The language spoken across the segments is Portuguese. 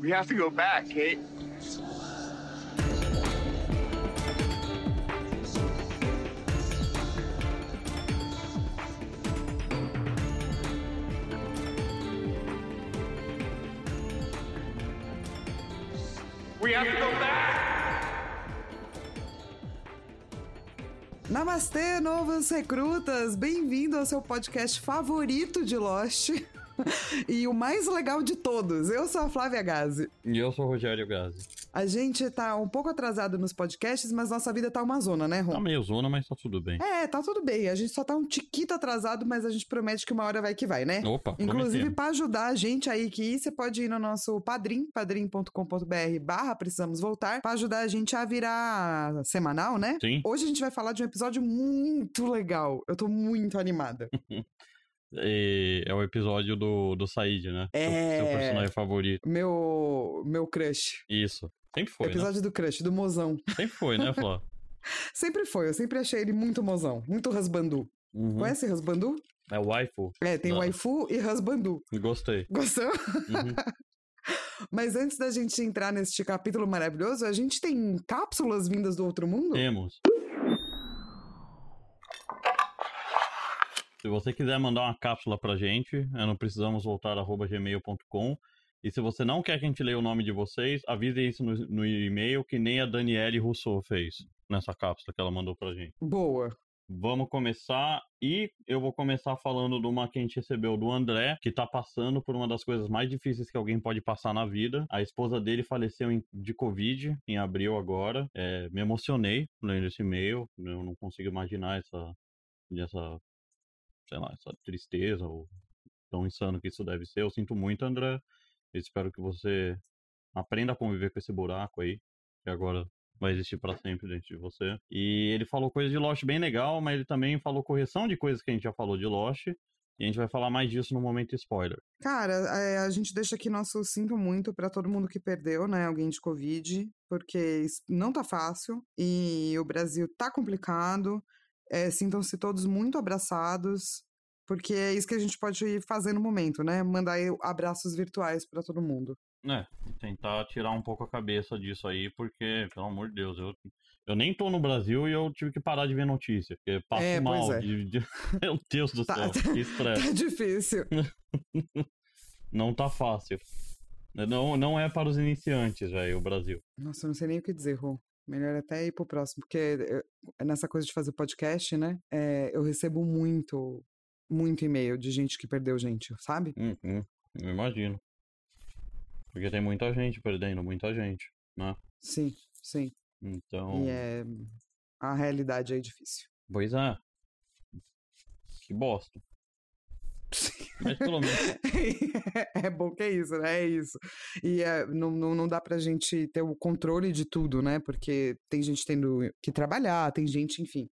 We have to go back, Kate. We have to go back! Namastê, novos recrutas! Bem-vindo ao seu podcast favorito de Lost. e o mais legal de todos. Eu sou a Flávia Gazi. E eu sou o Rogério Gazi. A gente tá um pouco atrasado nos podcasts, mas nossa vida tá uma zona, né, Ron? Tá meio zona, mas tá tudo bem. É, tá tudo bem. A gente só tá um tiquito atrasado, mas a gente promete que uma hora vai que vai, né? Opa, Inclusive, pra ajudar a gente aí que você pode ir no nosso padrim, padrim.com.br barra precisamos voltar, pra ajudar a gente a virar semanal, né? Sim. Hoje a gente vai falar de um episódio muito legal. Eu tô muito animada. E é o episódio do, do Said, né? Seu- É. Seu, personagem favorito. Meu meu crush. Isso. Sempre foi, episódio do crush, do mozão. né? Sempre foi, né, Flá? Sempre foi, eu sempre achei ele muito mozão, muito rasbandu. Uhum. Conhece rasbandu? É o waifu. É, tem Não. waifu e rasbandu. Gostei. Gostou? Uhum. Mas antes da gente entrar neste capítulo maravilhoso, a gente tem cápsulas vindas do outro mundo? Temos. Se você quiser mandar uma cápsula pra gente, é no precisamos voltar gmail.com. E se você não quer que a gente leia o nome de vocês, avise isso no, no e-mail que nem a Daniele Rousseau fez nessa cápsula que ela mandou pra gente. Boa. Vamos começar e eu vou começar falando de uma que a gente recebeu do André, que tá passando por uma das coisas mais difíceis que alguém pode passar na vida. A esposa dele faleceu em- de Covid em abril agora. É, me emocionei lendo esse e-mail. Eu não consigo imaginar essa, essa, sei lá, essa tristeza ou tão insano que isso deve ser. Eu sinto muito, André. Eu espero que você aprenda a conviver com esse buraco aí, que agora vai existir pra sempre dentro de você. E ele falou coisa de Lost bem legal, mas ele também falou correção de coisas que a gente já falou de Lost. E a gente vai falar mais disso no momento spoiler. Cara, é, a gente deixa aqui nosso sinto muito pra todo mundo que perdeu, né, alguém de Covid, porque não tá fácil e o Brasil tá complicado. É, Sintam-se todos muito abraçados, porque é isso que a gente pode fazer no momento, né? Mandar abraços virtuais pra todo mundo. É, tentar tirar um pouco a cabeça disso aí, porque, pelo amor de Deus, eu, eu nem tô no Brasil e eu tive que parar de ver notícia, porque passo É, mal. é. de- de- Meu Deus do Tá- céu, que estresse. Tá difícil. Não tá fácil. Não, não é para os iniciantes, velho, o Brasil. Nossa, eu não sei nem o que dizer, Rô. Melhor até ir pro próximo, porque eh, nessa coisa de fazer podcast, né? eh, eu recebo muito, muito e-mail de gente que perdeu gente, sabe? Uhum, eu imagino. Porque tem muita gente perdendo, muita gente, né? Sim, sim. Então. E é. A realidade é difícil. Pois é. Que bosta. Mas pelo menos. é bom que é isso, né? É isso. E é, não, não, não dá pra gente ter o controle de tudo, né? Porque tem gente tendo que trabalhar, tem gente, enfim.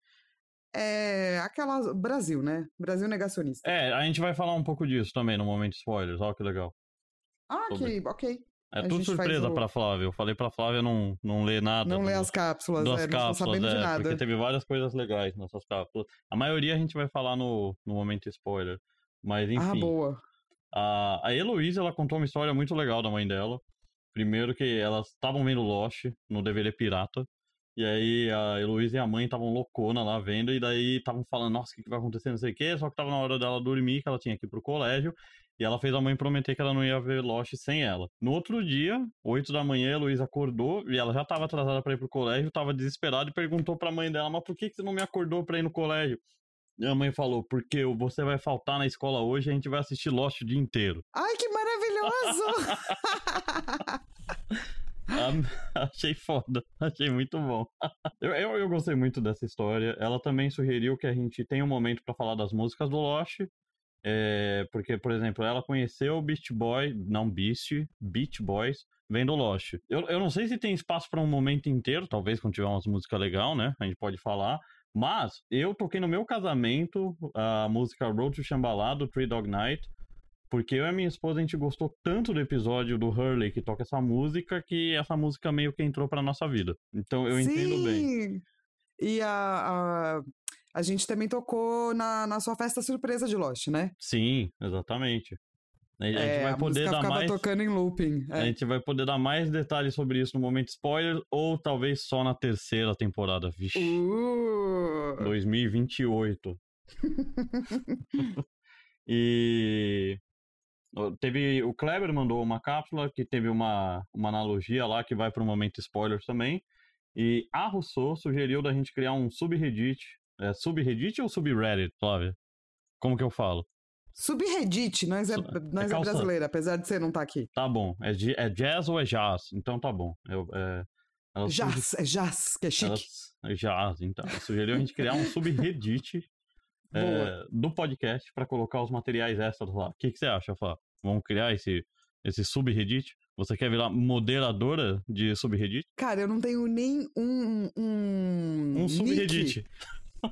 É aquela. Brasil, né? Brasil negacionista. É, a gente vai falar um pouco disso também no momento spoilers, olha que legal. Ah, ok, ok. É A tudo surpresa o- pra Flávia. Eu falei pra Flávia não, não ler nada. Não lê do- as cápsulas, das é, não cápsulas, sabendo de é, nada. porque teve várias coisas legais nessas cápsulas. A maioria a gente vai falar no, no momento spoiler. Mas enfim. Ah, boa. A, a Heloísa, ela contou uma história muito legal da mãe dela. Primeiro que elas estavam vendo Lost no DVD pirata. E aí a Heloísa e a mãe estavam loucona lá vendo. E daí estavam falando, nossa, o que, que vai acontecer, não sei o quê. Só que tava na hora dela dormir, que ela tinha que ir pro colégio. E ela fez a mãe prometer que ela não ia ver Lost sem ela. No outro dia, 8 da manhã, a Heloísa acordou. E ela já tava atrasada pra ir pro colégio, tava desesperada e perguntou pra mãe dela, mas por que, que você não me acordou pra ir no colégio? E a mãe falou, porque você vai faltar na escola hoje e a gente vai assistir Lost o dia inteiro. Ai, que maravilhoso! Ah, achei foda, achei muito bom. eu, eu, eu gostei muito dessa história. Ela também sugeriu que a gente tenha um momento pra falar das músicas do Lost. É, porque, por exemplo, ela conheceu o Beast Boy, não Beast, Beach Boys, vendo Lost. Eu, eu não sei se tem espaço pra um momento inteiro, talvez quando tiver umas músicas legal, né? A gente pode falar. Mas eu toquei no meu casamento a música Road to Shambhala do Three Dog Night. Porque eu e a minha esposa, a gente gostou tanto do episódio do Hurley que toca essa música, que essa música meio que entrou pra nossa vida. Então eu entendo bem. Sim! E a, a, a gente também tocou na, na sua festa surpresa de Lost, né? Sim, exatamente. A gente É, vai a poder dar mais. tocando em looping. A É. gente vai poder dar mais detalhes sobre isso no momento spoiler, ou talvez só na terceira temporada. Vixe, Uh, 2028. e teve o Kleber mandou uma cápsula que teve uma, uma analogia lá que vai para o momento spoiler também. E a Rousseau sugeriu da gente criar um subreddit. É subreddit ou subreddit, Flávia? Como que eu falo? Subreddit, nós é, Su- nós é é, brasileira, apesar de você não estar aqui. Tá bom. É, é jazz ou é jazz? Então tá bom. Eu, é, Jazz, é jazz, que é chique. ela- jazz, então. Ela sugeriu a gente criar um subreddit é, do podcast para colocar os materiais extras lá. O que, que você acha, Flá? Vamos criar esse, esse subreddit? Você quer virar moderadora de subreddit? Cara, eu não tenho nem um. Um, Um subreddit.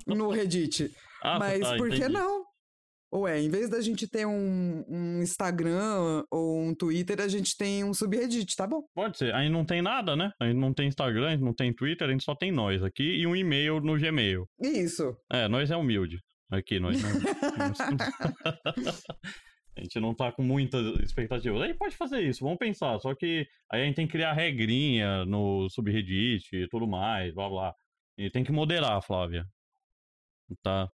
no Reddit. Ah, Mas tá, por que entendi. Não? Ué, em vez da gente ter um, um Instagram ou um Twitter, a gente tem um subreddit, tá bom? Pode ser. Aí não tem nada, né? A gente não tem Instagram, a gente não tem Twitter, a gente só tem nós aqui e um e-mail no Gmail. Isso. É, nós é humilde. Aqui, nós não. a gente não tá com muitas expectativas. Aí pode fazer isso, vamos pensar. Só que aí a gente tem que criar regrinha no subreddit e tudo mais, blá blá. E tem que moderar, Flávia. Tá.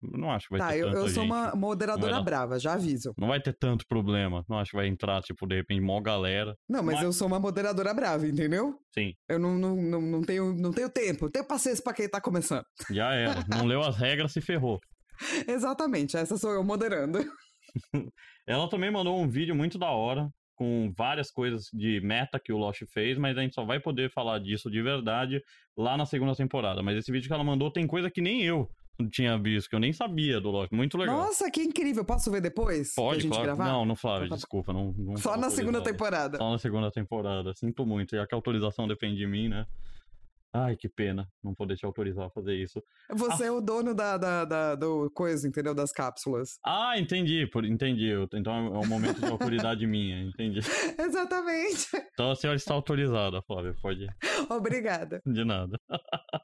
Não acho que vai tá, ter eu, tanta eu sou gente. uma moderadora dar- brava, já aviso. Não vai ter tanto problema. Não acho que vai entrar, tipo, de repente, mó galera. Não, mas, Mas- eu sou uma moderadora brava, entendeu? Sim, Eu não, não, não, não, tenho, não tenho tempo, não tenho paciência pra quem tá começando. já era. Não leu as regras, se ferrou. Exatamente, essa sou eu moderando. Ela também mandou um vídeo muito da hora, com várias coisas de meta que o Lost fez, mas a gente só vai poder falar disso de verdade lá na segunda temporada. Mas esse vídeo que ela mandou tem coisa que nem eu tinha visto, que eu nem sabia do Lost. Muito legal. Nossa, que incrível. Posso ver depois? Pode, claro. gravar? Não, não, Flávio, Então tá desculpa. Não, não Só na segunda temporada. Só na segunda temporada. Sinto muito, que a autorização depende de mim, né? Ai, que pena não poder te autorizar a fazer isso. Você é o dono da, da, da- do coisa, entendeu? Das cápsulas. Ah, entendi, por, entendi. Então é um momento de autoridade minha, entendi. Exatamente. Então a senhora está autorizada, Flávia, pode ir. Obrigada. De nada.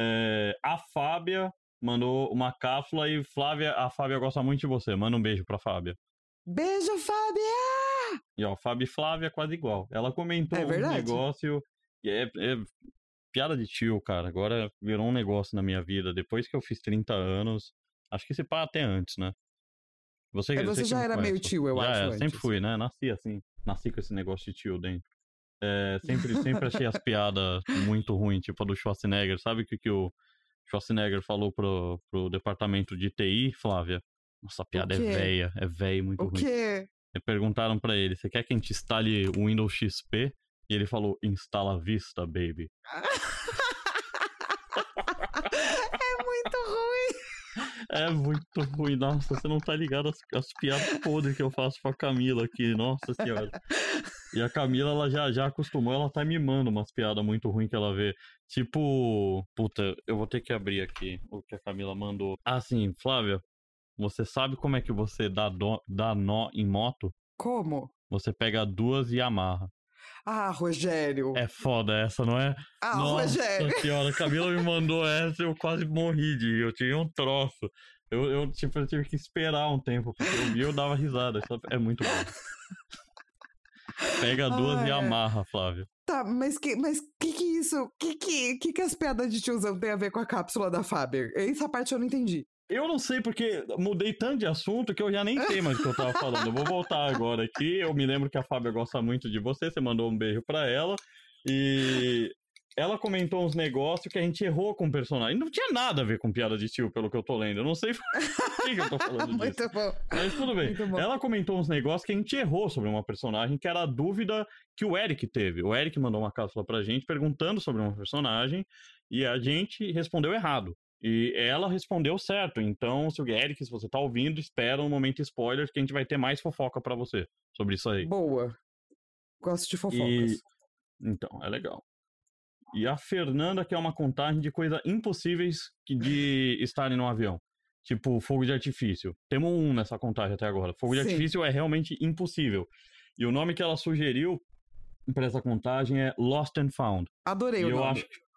É, a Fábia mandou uma cápsula e Flávia, a Fábia gosta muito de você. Manda um beijo pra Fábia. Beijo, Fábia! E ó, Fábia e Flávia quase igual. Ela comentou É um negócio e é, é piada de tio, cara. Agora virou um negócio na minha vida. Depois que eu fiz 30 anos, acho que se pá até antes, né? Você, É, você já era meio conhece. tio, eu Já acho, é, antes. sempre fui, né? Nasci assim. Nasci com esse negócio de tio dentro. É, sempre, sempre achei as piadas muito ruins, tipo a do Schwarzenegger. Sabe o que, que o Schwarzenegger falou pro, pro departamento de TI, Flávia? Nossa, a piada é velha, é velha, muito O ruim. quê? E perguntaram pra ele, você quer que a gente instale o Windows XP? E ele falou, instala Vista, baby. É muito ruim. É muito ruim, nossa, você não tá ligado às, às piadas podres que eu faço com a Camila aqui, nossa senhora. E a Camila, ela já, já acostumou, ela tá mimando umas piadas muito ruins que ela vê. Tipo, puta, eu vou ter que abrir aqui o que a Camila mandou. Ah, sim, Flávia, você sabe como é que você dá, dá nó em moto? Como? Você pega duas e amarra. Ah, Rogério. É foda essa, não é? ah, Nossa Rogério. senhora, a Camila me mandou essa e eu quase morri de. Eu tinha um troço. Eu, eu, tipo, eu tive que esperar um tempo, porque eu vi eu dava risada. É muito bom. Pega duas Ah, e amarra, Flávio. Tá, mas que, mas que que isso? Que que, que que as piadas de tiozão tem a ver com a cápsula da Faber? Essa parte eu não entendi. Eu não sei porque mudei tanto de assunto que eu já nem sei mais o que eu tava falando. Eu vou voltar agora aqui. Eu me lembro que a Fábia gosta muito de você. Você mandou um beijo pra ela. E ela comentou uns negócios que a gente errou com o personagem. Não tinha nada a ver com piada de tio, pelo que eu tô lendo. Eu não sei por que, que eu tô falando disso. Muito bom. Mas tudo bem. Ela comentou uns negócios que a gente errou sobre uma personagem, que era a dúvida que o Eric teve. O Eric mandou uma cápsula pra gente perguntando sobre uma personagem e a gente respondeu errado. E ela respondeu certo. Então, se o Eric, se você tá ouvindo, espera um momento spoiler que a gente vai ter mais fofoca pra você sobre isso aí. Boa. Gosto de fofocas. E- Então, é legal. E a Fernanda quer uma contagem de coisas impossíveis de estarem no avião. Tipo, fogo de artifício. Temos um nessa contagem até agora. Fogo de Sim. artifício é realmente impossível. E o nome que ela sugeriu para essa contagem é Lost and Found. Adorei e o eu nome. acho que...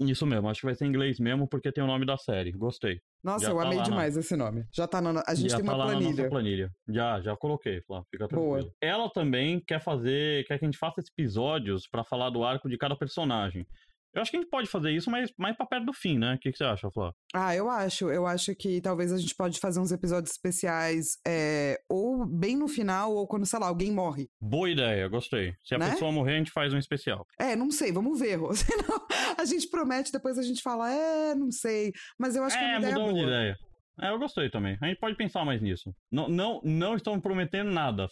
Isso mesmo, acho que vai ser em inglês mesmo, porque tem o nome da série. Gostei. Nossa, Já eu tá amei lá na- demais esse nome. Já tá na. A gente já tem tá uma planilha. nossa planilha. Já, já coloquei, Flá, fica Boa. tranquilo. Ela também quer fazer, quer que a gente faça episódios pra falar do arco de cada personagem. Eu acho que a gente pode fazer isso, mas mais pra perto do fim, né? O que, que você acha, Flá? Ah, eu acho. Eu acho que talvez a gente pode fazer uns episódios especiais é, ou bem no final, ou quando, sei lá, alguém morre. Boa ideia, gostei. Se a Né? pessoa morrer, a gente faz um especial. É, não sei, vamos ver, Rô. Senão a gente promete, depois a gente fala, é, não sei. Mas eu acho que é é, uma ideia mudamos boa. de ideia. É, eu gostei também. A gente pode pensar mais nisso. Não, não, não estamos prometendo nada,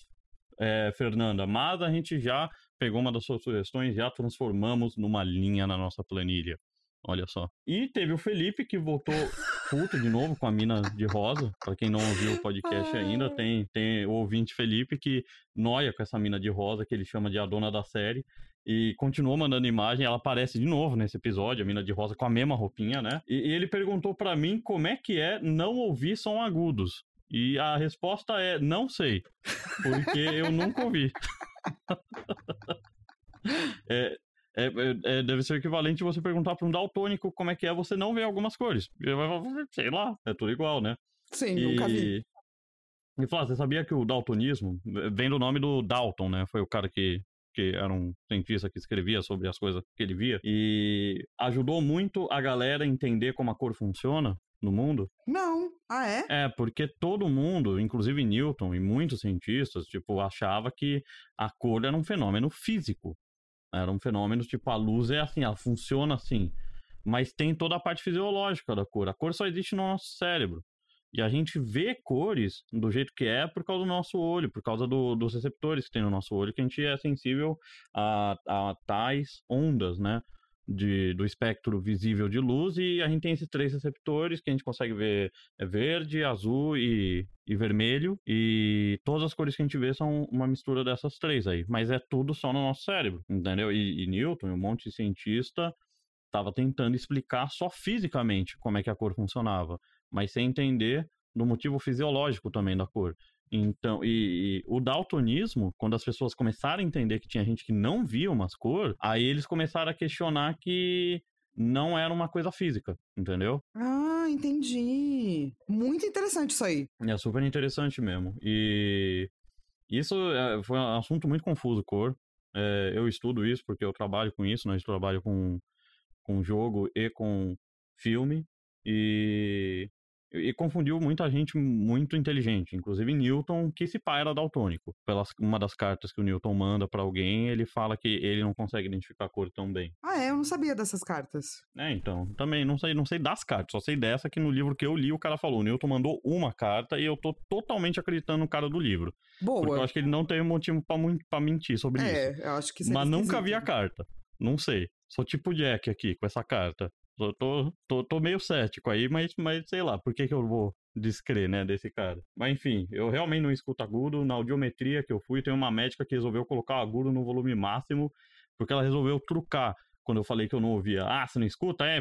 é, Fernanda, mas a gente já pegou uma das suas sugestões e já transformamos numa linha na nossa planilha. Olha só. E teve o Felipe que voltou puto de novo com a mina de rosa. Pra quem não ouviu o podcast ainda, tem, tem o ouvinte Felipe que noia com essa mina de rosa, que ele chama de a dona da série. E continuou mandando imagem, ela aparece de novo nesse episódio, a mina de rosa com a mesma roupinha, né? E, e ele perguntou pra mim como é que é não ouvir som agudos. E a resposta é não sei, porque eu nunca ouvi. é, é, é- é- deve ser equivalente você perguntar pra um daltônico como é que é você não ver algumas cores. Ele vai falar, sei lá, é tudo igual, né? Sim, nunca vi. E falar, você sabia que o daltonismo vem do nome do Dalton, né? Foi o cara que, que era um cientista que escrevia sobre as coisas que ele via. E ajudou muito a galera a entender como a cor funciona no mundo. Não. Ah, é? É, porque todo mundo, inclusive Newton e muitos cientistas, tipo, achava que a cor era um fenômeno físico. Era um fenômeno, tipo, a luz é assim, ela funciona assim. Mas tem toda a parte fisiológica da cor. A cor só existe no nosso cérebro. E a gente vê cores do jeito que é por causa do nosso olho, por causa do- dos receptores que tem no nosso olho, que a gente é sensível a, a tais ondas, né? De, do espectro visível de luz, e a gente tem esses três receptores que a gente consegue ver é verde, azul e, e vermelho. E todas as cores que a gente vê são uma mistura dessas três aí. Mas é tudo só no nosso cérebro, entendeu? E, e Newton um monte de cientista estava tentando explicar só fisicamente como é que a cor funcionava, mas sem entender do motivo fisiológico também da cor. Então, e, e o daltonismo, quando as pessoas começaram a entender que tinha gente que não via umas cor, aí eles começaram a questionar que não era uma coisa física, entendeu? Ah, entendi. Muito interessante isso aí. É super interessante mesmo. E isso é, foi um assunto muito confuso, cor. É, eu estudo isso porque eu trabalho com isso, né? Eu trabalho com, com jogo e com filme. E, e confundiu muita gente muito inteligente, inclusive Newton, que esse pai era daltônico. Pelas, uma das cartas que o Newton manda pra alguém, ele fala que ele não consegue identificar a cor tão bem. Ah, é? Eu não sabia dessas cartas. É, então, também não sei, não sei das cartas, só sei dessa que no livro que eu li o cara falou. O Newton mandou uma carta e eu tô totalmente acreditando no cara do livro. Porque eu Boa. acho que ele não teve motivo pra mentir sobre isso. É, eu acho que Mas nunca vi a carta. Não sei. Sou tipo Jack aqui com essa carta. Tô, tô, tô, tô meio cético aí, mas, mas sei lá, por que, que eu vou descrer, né, desse cara? Mas enfim, eu realmente não escuto agudo. Na audiometria que eu fui, tem uma médica que resolveu colocar o agudo no volume máximo, porque ela resolveu trucar. Quando eu falei que eu não ouvia, ah, você não escuta? É,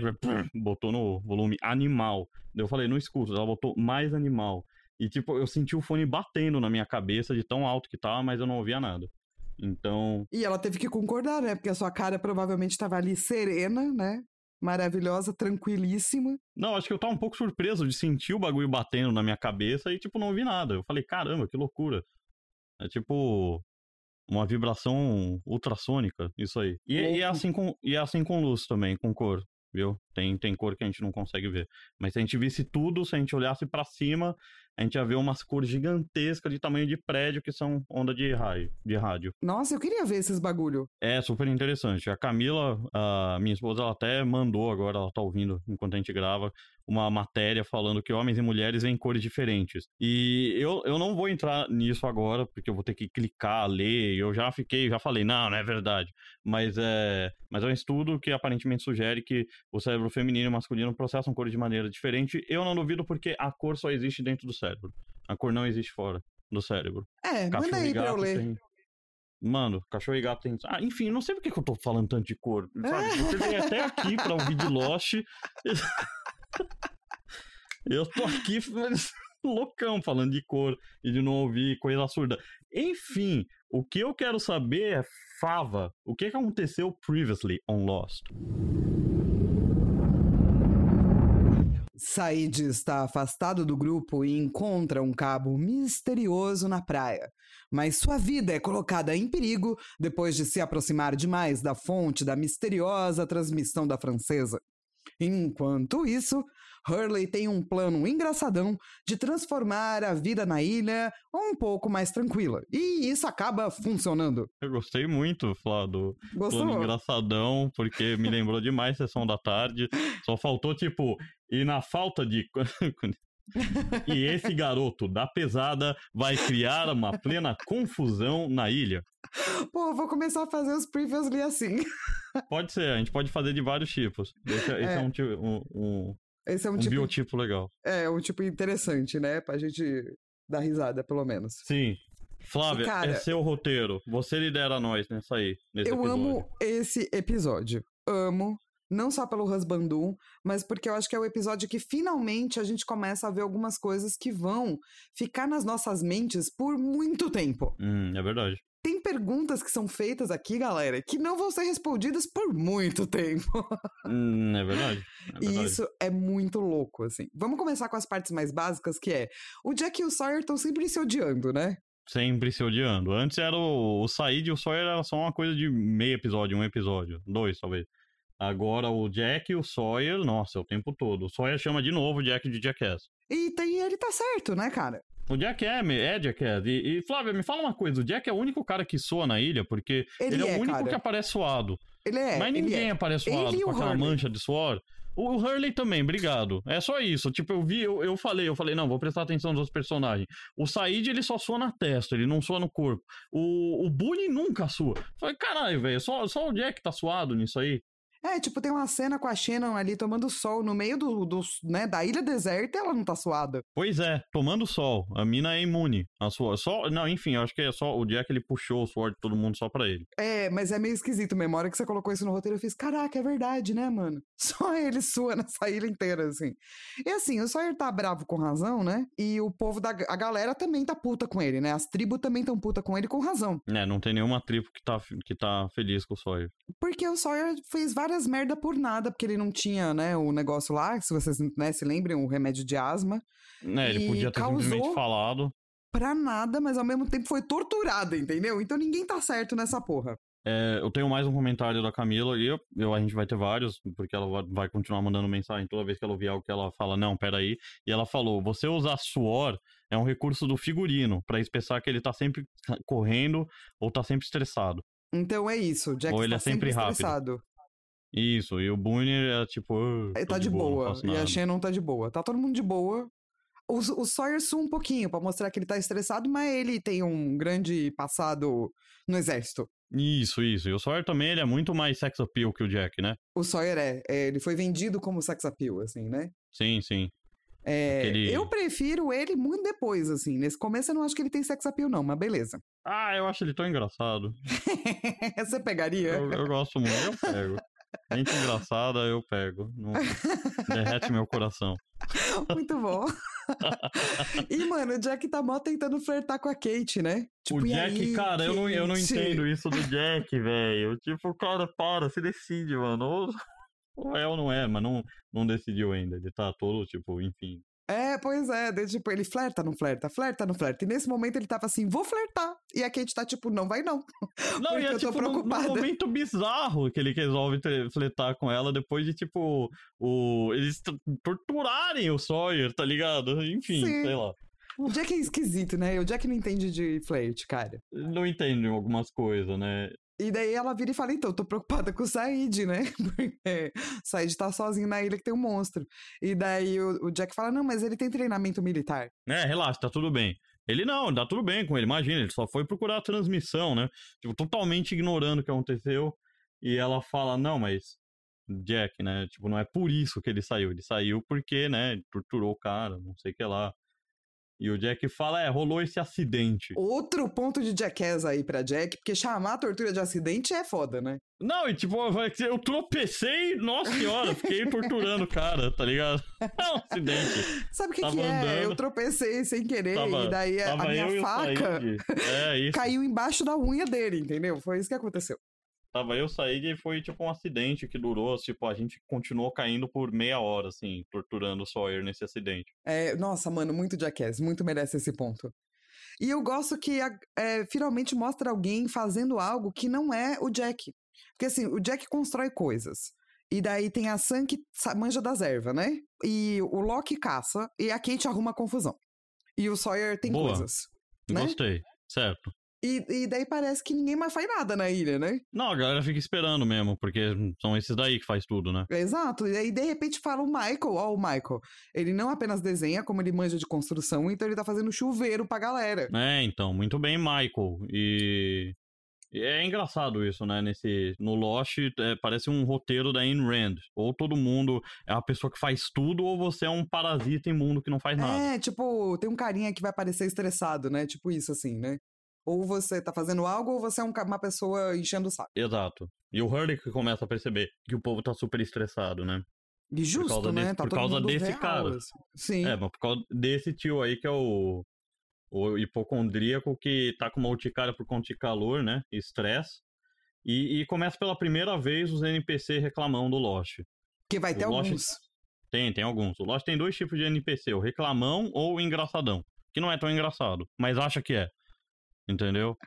botou no volume animal. Eu falei, não escuto. Ela botou mais animal. E tipo, eu senti o fone batendo na minha cabeça de tão alto que tava, mas eu não ouvia nada. Então, E ela teve que concordar, né? Porque a sua cara provavelmente estava ali serena, né? Maravilhosa, tranquilíssima. Não, acho que eu tava um pouco surpreso de sentir o bagulho batendo na minha cabeça e, tipo, não ouvi nada. Eu falei, caramba, que loucura. É tipo uma vibração ultrassônica, isso aí. E, e é, assim com, e é assim com luz também, com cor, viu? Tem, tem cor que a gente não consegue ver. Mas se a gente visse tudo, se a gente olhasse pra cima, a gente ia ver umas cores gigantescas de tamanho de prédio que são onda de raio, de rádio. Nossa, eu queria ver esses bagulho. É super interessante. A Camila, a minha esposa, ela até mandou agora, ela tá ouvindo enquanto a gente grava, uma matéria falando que homens e mulheres veem cores diferentes. E eu, eu não vou entrar nisso agora, porque eu vou ter que clicar, ler. Eu já fiquei, já falei, não, não é verdade. Mas é, mas é um estudo que aparentemente sugere que o cérebro feminino e masculino processam cores de maneira diferente. Eu não duvido porque a cor só existe dentro do cérebro. A cor não existe fora do cérebro. É, Cachorro manda aí pra eu ler. tem. Mano, cachorro e gato tem. Ah, enfim, não sei por que, que eu tô falando tanto de cor. Sabe? Você veio até aqui pra ouvir de Lost. Eu tô aqui loucão falando de cor e de não ouvir coisa surda. Enfim, o que eu quero saber é Fava. O que aconteceu previously on Lost? Said está afastado do grupo e encontra um cabo misterioso na praia. Mas sua vida é colocada em perigo depois de se aproximar demais da fonte da misteriosa transmissão da francesa. Enquanto isso, Hurley tem um plano engraçadão de transformar a vida na ilha um pouco mais tranquila. E isso acaba funcionando. Eu gostei muito, Flá, do Gostou? plano engraçadão, porque me lembrou demais Sessão da Tarde. Só faltou, tipo, e na falta de... e esse garoto da pesada vai criar uma plena confusão na ilha. Pô, vou começar a fazer os previously assim. Pode ser, a gente pode fazer de vários tipos. Esse, é, esse é É. um, ti- um, um, Esse é um, um tipo, biotipo legal. é um tipo interessante, né? Pra gente dar risada, pelo menos. Sim. Flávia, cara- é seu roteiro. Você lidera nós nessa aí, nesse Eu episódio. amo esse episódio. Amo. Não só pelo Husbandum, mas porque eu acho que é o episódio que finalmente a gente começa a ver algumas coisas que vão ficar nas nossas mentes por muito tempo. Hum, é verdade. Tem perguntas que são feitas aqui, galera, que não vão ser respondidas por muito tempo. Hum, é verdade. É E verdade. isso é muito louco, assim. Vamos começar com as partes mais básicas, que é o Jack e o Sawyer estão sempre se odiando, né? Sempre se odiando. Antes era o, o Said e o Sawyer era só uma coisa de meio episódio, um episódio. Dois, talvez. Agora o Jack e o Sawyer, nossa, é o tempo todo. O Sawyer chama de novo o Jack de Jackass. E tem, ele tá certo, né, cara? O Jack é, é Jackass. E, e, Flávia, me fala uma coisa: o Jack é o único cara que soa na ilha, porque Ele, ele, é, é, o único cara. que aparece suado. Ele é. Mas ninguém é. aparece suado Ele com aquela Hurley. mancha de suor. O, o Hurley também, obrigado. É só isso. Tipo, eu vi, eu, eu falei, eu falei, não, vou prestar atenção nos outros personagens. O Said, ele só sua na testa, ele não sua no corpo. O, o Bunny nunca sua. Falei, caralho, velho, só, só o Jack tá suado nisso aí. É, tipo, tem uma cena com a Shannon ali tomando sol no meio do, do né, da ilha deserta e ela não tá suada. Pois é, tomando sol. A mina é imune. A sua, só, não, enfim, eu acho que é só o Jack, ele puxou o suor de todo mundo só pra ele. É, mas é meio esquisito mesmo. A hora que você colocou isso no roteiro, eu fiz, caraca, é verdade, né, mano? Só ele sua nessa ilha inteira, assim. E assim, o Sawyer tá bravo com razão, né? E o povo da a galera também tá puta com ele, né? As tribos também tão puta com ele com razão. É, não tem nenhuma tribo que tá, que tá feliz com o Sawyer. Porque o Sawyer fez várias merda por nada, porque ele não tinha, né, o negócio lá, se vocês né, se lembrem, o remédio de asma. É, ele podia ter simplesmente falado. Pra nada, mas ao mesmo tempo foi torturado, entendeu? Então ninguém tá certo nessa porra. É, eu tenho mais um comentário da Camila e eu, eu- a gente vai ter vários, porque ela vai, continuar mandando mensagem toda vez que ela ouvir algo que ela fala, não, peraí. E ela falou: você usar suor é um recurso do figurino, pra expressar que ele tá sempre correndo ou tá sempre estressado. Então é isso, Jack Ou ele tá é sempre rápido. estressado. Isso, e o Boone é tipo. "Ah, Ele tá de não boa, faço e a nada." Shannon tá de boa. Tá todo mundo de boa. O, o Sawyer sua um pouquinho pra mostrar que ele tá estressado, mas ele tem um grande passado no exército. Isso, isso. E o Sawyer também ele é muito mais sex appeal que o Jack, né? O Sawyer é, é, ele foi vendido como sex appeal, assim, né? Sim, sim. É, Aquele- Eu prefiro ele muito depois, assim. Nesse começo eu não acho que ele tem sex appeal, não, mas beleza. Ah, eu acho ele tão engraçado. Você pegaria? Eu, eu gosto muito, eu pego. Gente engraçada, eu pego. Não... Derrete meu coração. Muito bom. e, mano, o Jack tá mó tentando flertar com a Kate, né? Tipo, o Jack, aí, cara, eu não, eu não entendo isso do Jack, velho. Tipo, cara, para, se decide, mano. Ou, ou é ou não é, mas não, não decidiu ainda. Ele tá todo, tipo, enfim. É, pois é. daí, tipo, ele flerta, não flerta, flerta, não flerta. E nesse momento ele tava assim, vou flertar. E a Kate tá tipo, não vai não. Não, e é eu tô tipo num, num preocupada. momento bizarro que ele resolve fletar com ela depois de, tipo, o, eles torturarem o Sawyer, tá ligado? Enfim, Sim. sei lá. O Jack é esquisito, né? O Jack não entende de flerte, cara. Não entende algumas coisas, né? E daí ela vira e fala, então, tô preocupada com o Said, né? Porque Said tá sozinho na ilha que tem um monstro. E daí o, o Jack fala, não, mas ele tem treinamento militar. É, relaxa, tá tudo bem. Ele não, tá tudo bem com ele, imagina, ele só foi procurar a transmissão, né? Tipo, totalmente ignorando o que aconteceu. E ela fala, não, mas Jack, né? Tipo, não é por isso que ele saiu. Ele saiu porque, né, torturou o cara, não sei o que lá. E o Jack fala, é, rolou esse acidente. Outro ponto de jackass aí pra Jack, porque chamar a tortura de acidente é foda, né? Não, e tipo, eu tropecei, nossa senhora, fiquei torturando o cara, tá ligado? É um acidente. Sabe o que, que é? andando. Eu tropecei sem querer Tava- e daí a, minha faca. É, caiu embaixo da unha dele, entendeu? Foi isso que aconteceu. Tava eu, Said, e foi tipo um acidente que durou, tipo, a gente continuou caindo por meia hora, assim, torturando o Sawyer nesse acidente. É, nossa, mano, muito Jackass, muito merece esse ponto. E eu gosto que é, finalmente mostra alguém fazendo algo que não é o Jack. Porque assim, o Jack constrói coisas. E daí tem a Sam que manja das ervas, né? E o Loki caça e a Kate arruma confusão. E o Sawyer tem Boa. coisas. Né? Gostei, certo. E, e daí parece que ninguém mais faz nada na ilha, né? Não, a galera fica esperando mesmo, porque são esses daí que faz tudo, né? Exato. E aí, de repente, fala o Michael, ó, o Michael. Ele não apenas desenha, como ele manja de construção, então ele tá fazendo chuveiro pra galera. É, então, muito bem, Michael. E. e É engraçado isso, né? Nesse, no Lost, é, parece um roteiro da Ayn Rand. Ou todo mundo é a pessoa que faz tudo, ou você é um parasita imundo que não faz nada. É, tipo, tem um carinha que vai parecer estressado, né? Tipo isso, assim, né? Ou você tá fazendo algo, ou você é um uma pessoa enchendo o saco. Exato. E o Hurley que começa a perceber que o povo tá super estressado, né? E justo, né? desse- tá por causa desse real, cara. assim. Sim. É, mas por causa desse tio aí que é o. O hipocondríaco que tá com uma urticária por conta de calor, né? Estresse. E, e começa pela primeira vez os NPC reclamando do Lost. Porque vai o ter Lost- alguns. Tem, tem alguns. O Lost tem dois tipos de NPC, o reclamão ou o engraçadão. Que não é tão engraçado, mas acha que é. Entendeu?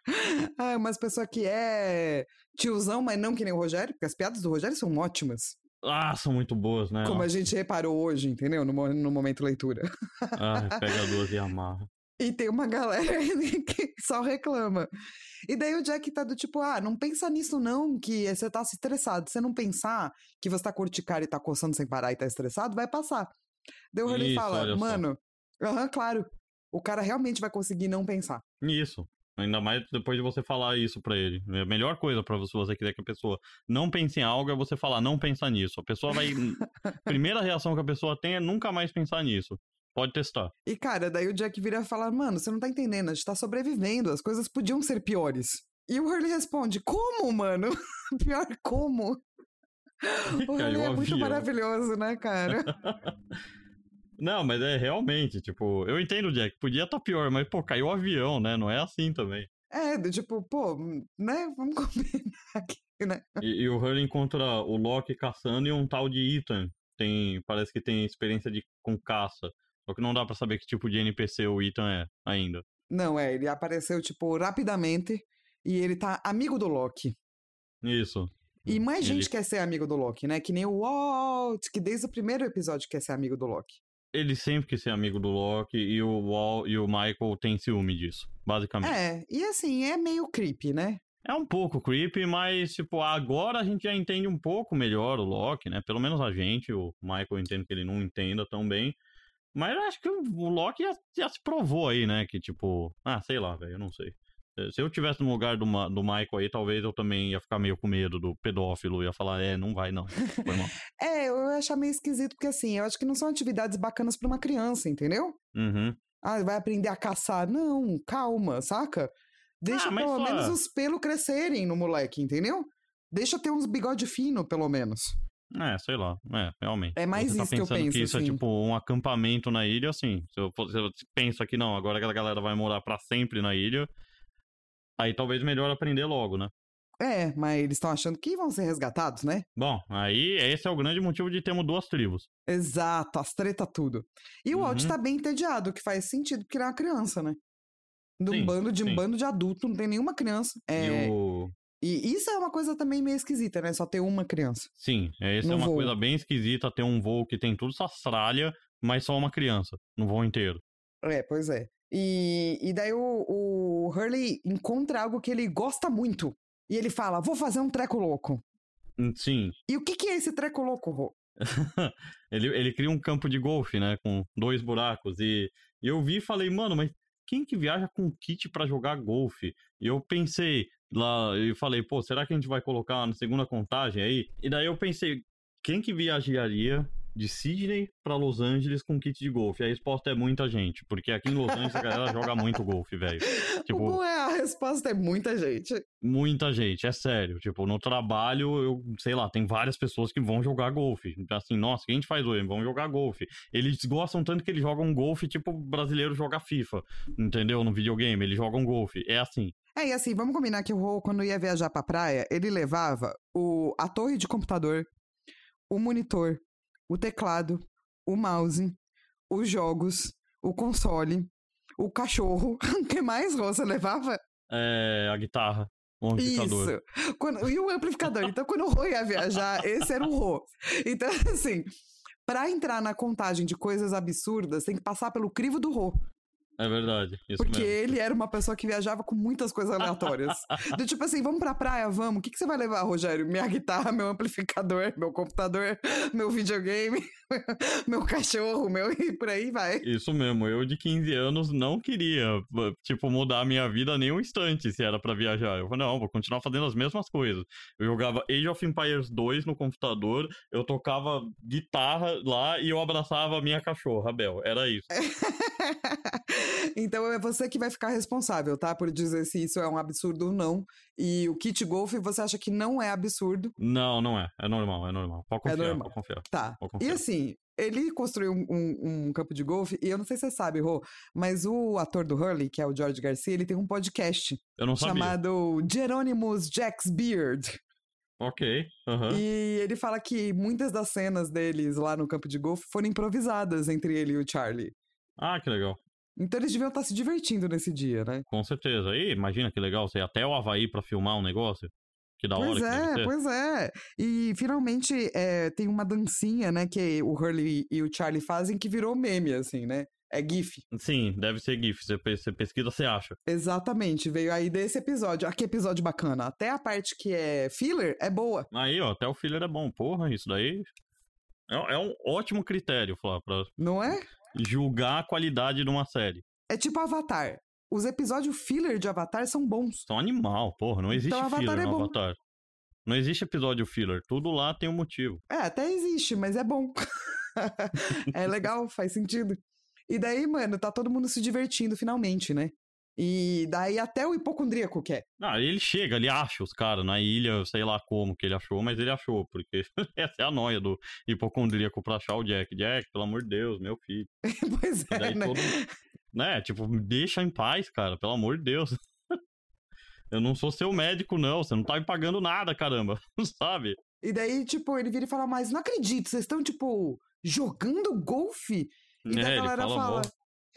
Ah, umas pessoas que é tiozão, mas não que nem o Rogério, porque as piadas do Rogério são ótimas. Ah, são muito boas, né? Como a gente reparou hoje, entendeu? No, no momento leitura. Ah, pega duas e amarra. E tem uma galera que só reclama. E daí o Jack tá do tipo, ah, não pensa nisso não, que você tá se estressado. Se você não pensar que você tá com urticária e tá coçando sem parar e tá estressado, vai passar. Daí o Hurley fala, mano, aham, claro, o cara realmente vai conseguir não pensar. Isso. Ainda mais depois de você falar isso pra ele. É a melhor coisa pra você, se você quiser que a pessoa não pense em algo é você falar, não pensa nisso. A pessoa vai. Primeira reação que a pessoa tem é nunca mais pensar nisso. Pode testar. E cara, daí o Jack vira e fala, mano, você não tá entendendo, a gente tá sobrevivendo, as coisas podiam ser piores. E o Hurley responde, como, mano? Pior como? O Hurley é muito avião. maravilhoso, né, cara? Não, mas é realmente, tipo, eu entendo, Jack, podia estar pior, mas, pô, caiu o avião, né? Não é assim também. É, tipo, pô, né? Vamos combinar aqui, né? E, e o Hurley encontra o Loki caçando e um tal de Ethan. Tem, parece que tem experiência de, com caça. Só que não dá pra saber que tipo de NPC o Ethan é ainda. Não, é, ele apareceu, tipo, rapidamente e ele tá amigo do Loki. Isso. E mais Ele- gente quer ser amigo do Loki, né? Que nem o Walt, que desde o primeiro episódio quer ser amigo do Loki. Ele sempre quis ser amigo do Loki e o Wall e o Michael tem ciúme disso, basicamente. É, e assim, é meio creepy, né? É um pouco creepy, mas, tipo, agora a gente já entende um pouco melhor o Loki, né? Pelo menos a gente, o Michael entendo que ele não entenda tão bem. Mas eu acho que o o Loki já, já se provou aí, né? Que, tipo, ah, sei lá, velho, eu não sei. Eh, Se eu tivesse no lugar do, Ma- do Michael aí, talvez eu também ia ficar meio com medo do pedófilo, ia falar, é, não vai não. É, eu ia achar meio esquisito, porque assim, eu acho que não são atividades bacanas pra uma criança, entendeu? Uhum. Ah, vai aprender a caçar. Não, calma, saca? Deixa Ah, pelo só- menos os pelos crescerem no moleque, entendeu? Deixa ter uns bigode fino, pelo menos. É, sei lá, é, realmente. É mais você tá isso que eu pensando penso, isso assim. é tipo um acampamento na ilha, assim. Se eu, se eu pensa que não, agora aquela galera vai morar pra sempre na ilha, aí talvez melhor aprender logo, né? É, mas eles estão achando que vão ser resgatados, né? Bom, aí esse é o grande motivo de termos duas tribos. Exato, as treta tudo. E o Walt Uhum. tá bem entediado, que faz sentido, porque ele é uma criança, né? De um Sim, bando de um sim. bando de adulto, não tem nenhuma criança. É, E o. E isso é uma coisa também meio esquisita, né? Só ter uma criança. Sim, essa No é uma voo. coisa bem esquisita ter um voo que tem tudo essa tralha, mas só uma criança, no voo inteiro. É, pois é. E, e daí o, o Hurley encontra algo que ele gosta muito. E ele fala: vou fazer um treco louco. Hum, Sim, E o que, que é esse treco louco, Rô? ele, ele cria um campo de golfe, né? Com dois buracos. E, eu vi e falei, mano, mas quem que viaja com kit pra jogar golfe? E eu pensei lá, e falei, pô, será que a gente vai colocar na segunda contagem aí? E daí eu pensei, quem que viajaria de Sydney pra Los Angeles com kit de golfe? A resposta é muita gente, porque aqui em Los Angeles a galera joga muito golfe, velho. Tipo, é a resposta é muita gente. muita gente, é sério. Tipo, no trabalho, eu sei lá, tem várias pessoas que vão jogar golfe. Assim, nossa, o que a gente faz hoje? Vamos jogar golfe. Eles gostam tanto que eles jogam golfe, tipo, o brasileiro joga FIFA. Entendeu? No videogame, eles jogam golfe. É assim. É, e assim, vamos combinar que o Rô, quando ia viajar pra praia, ele levava o, a torre de computador, o monitor, o teclado, o mouse, os jogos, o console, o cachorro. O que mais, Rô, você levava? É, a guitarra. O amplificador. Isso. Quando, e o amplificador. Então, quando o Rô ia viajar, esse era o Rô. Então, assim, pra entrar na contagem de coisas absurdas, tem que passar pelo crivo do Rô. É verdade. Porque mesmo. ele era uma pessoa que viajava com muitas coisas aleatórias. Do tipo assim, vamos pra praia, vamos. O que, que você vai levar, Rogério? Minha guitarra, meu amplificador, meu computador, meu videogame, meu cachorro, meu e por aí vai. Isso mesmo, eu de 15 anos não queria, tipo, mudar a minha vida nem um instante se era pra viajar. Eu falei, não, vou continuar fazendo as mesmas coisas. Eu jogava Age of Empires 2 no computador, eu tocava guitarra lá e eu abraçava a minha cachorra, Bel. Era isso. então é você que vai ficar responsável, tá? Por dizer se isso é um absurdo ou não. E o kit golf você acha que não é absurdo? Não, não é. É normal, é normal. Pode confiar, é normal. pode confiar. Tá. Pode E confiar. assim, ele construiu um, um- um campo de golfe, e eu não sei se você sabe, Rô, mas o ator do Hurley, que é o George Garcia, ele tem um podcast Eu não sabia. chamado Geronimus Jack's Beard. Ok. aham. E ele fala que muitas das cenas deles lá no campo de golfe foram improvisadas entre ele e o Charlie. Ah, que legal. Então eles deviam estar se divertindo nesse dia, né? Com certeza. E imagina que legal você ir até o Havaí pra filmar um negócio. Que da hora Pois que deve é, pois é. E finalmente é, tem uma dancinha, né, que o Hurley e o Charlie fazem que virou meme, assim, né? É GIF. Sim, deve ser GIF. Você, pe- você pesquisa, você acha. Exatamente, veio aí desse episódio. Ah, que episódio bacana. Até a parte que é filler é boa. Aí, ó, até o filler é bom. Porra, isso daí. É, é um ótimo critério, Flá, pra Não é? Julgar a qualidade de uma série. É tipo Avatar. Os episódios filler de Avatar são bons. São animal, porra. Não existe Então, Avatar filler é no bom. Avatar. Não existe episódio filler. Tudo lá tem um motivo. É, até existe, mas é bom. é legal, faz sentido. E daí, mano, tá todo mundo se divertindo finalmente, né? E daí até o hipocondríaco quer. Ah, ele chega, ele acha os caras na ilha, sei lá como que ele achou, mas ele achou, porque essa é a noia do hipocondríaco pra achar o Jack. Jack, pelo amor de Deus, meu filho. pois é, daí né? todo Né, tipo, deixa em paz, cara, pelo amor de Deus. Eu não sou seu médico, não. Você não tá me pagando nada, caramba. Sabe? E daí, tipo, ele vira e fala, mas não acredito, vocês estão, tipo, jogando golfe? E daí é, a galera fala, fala.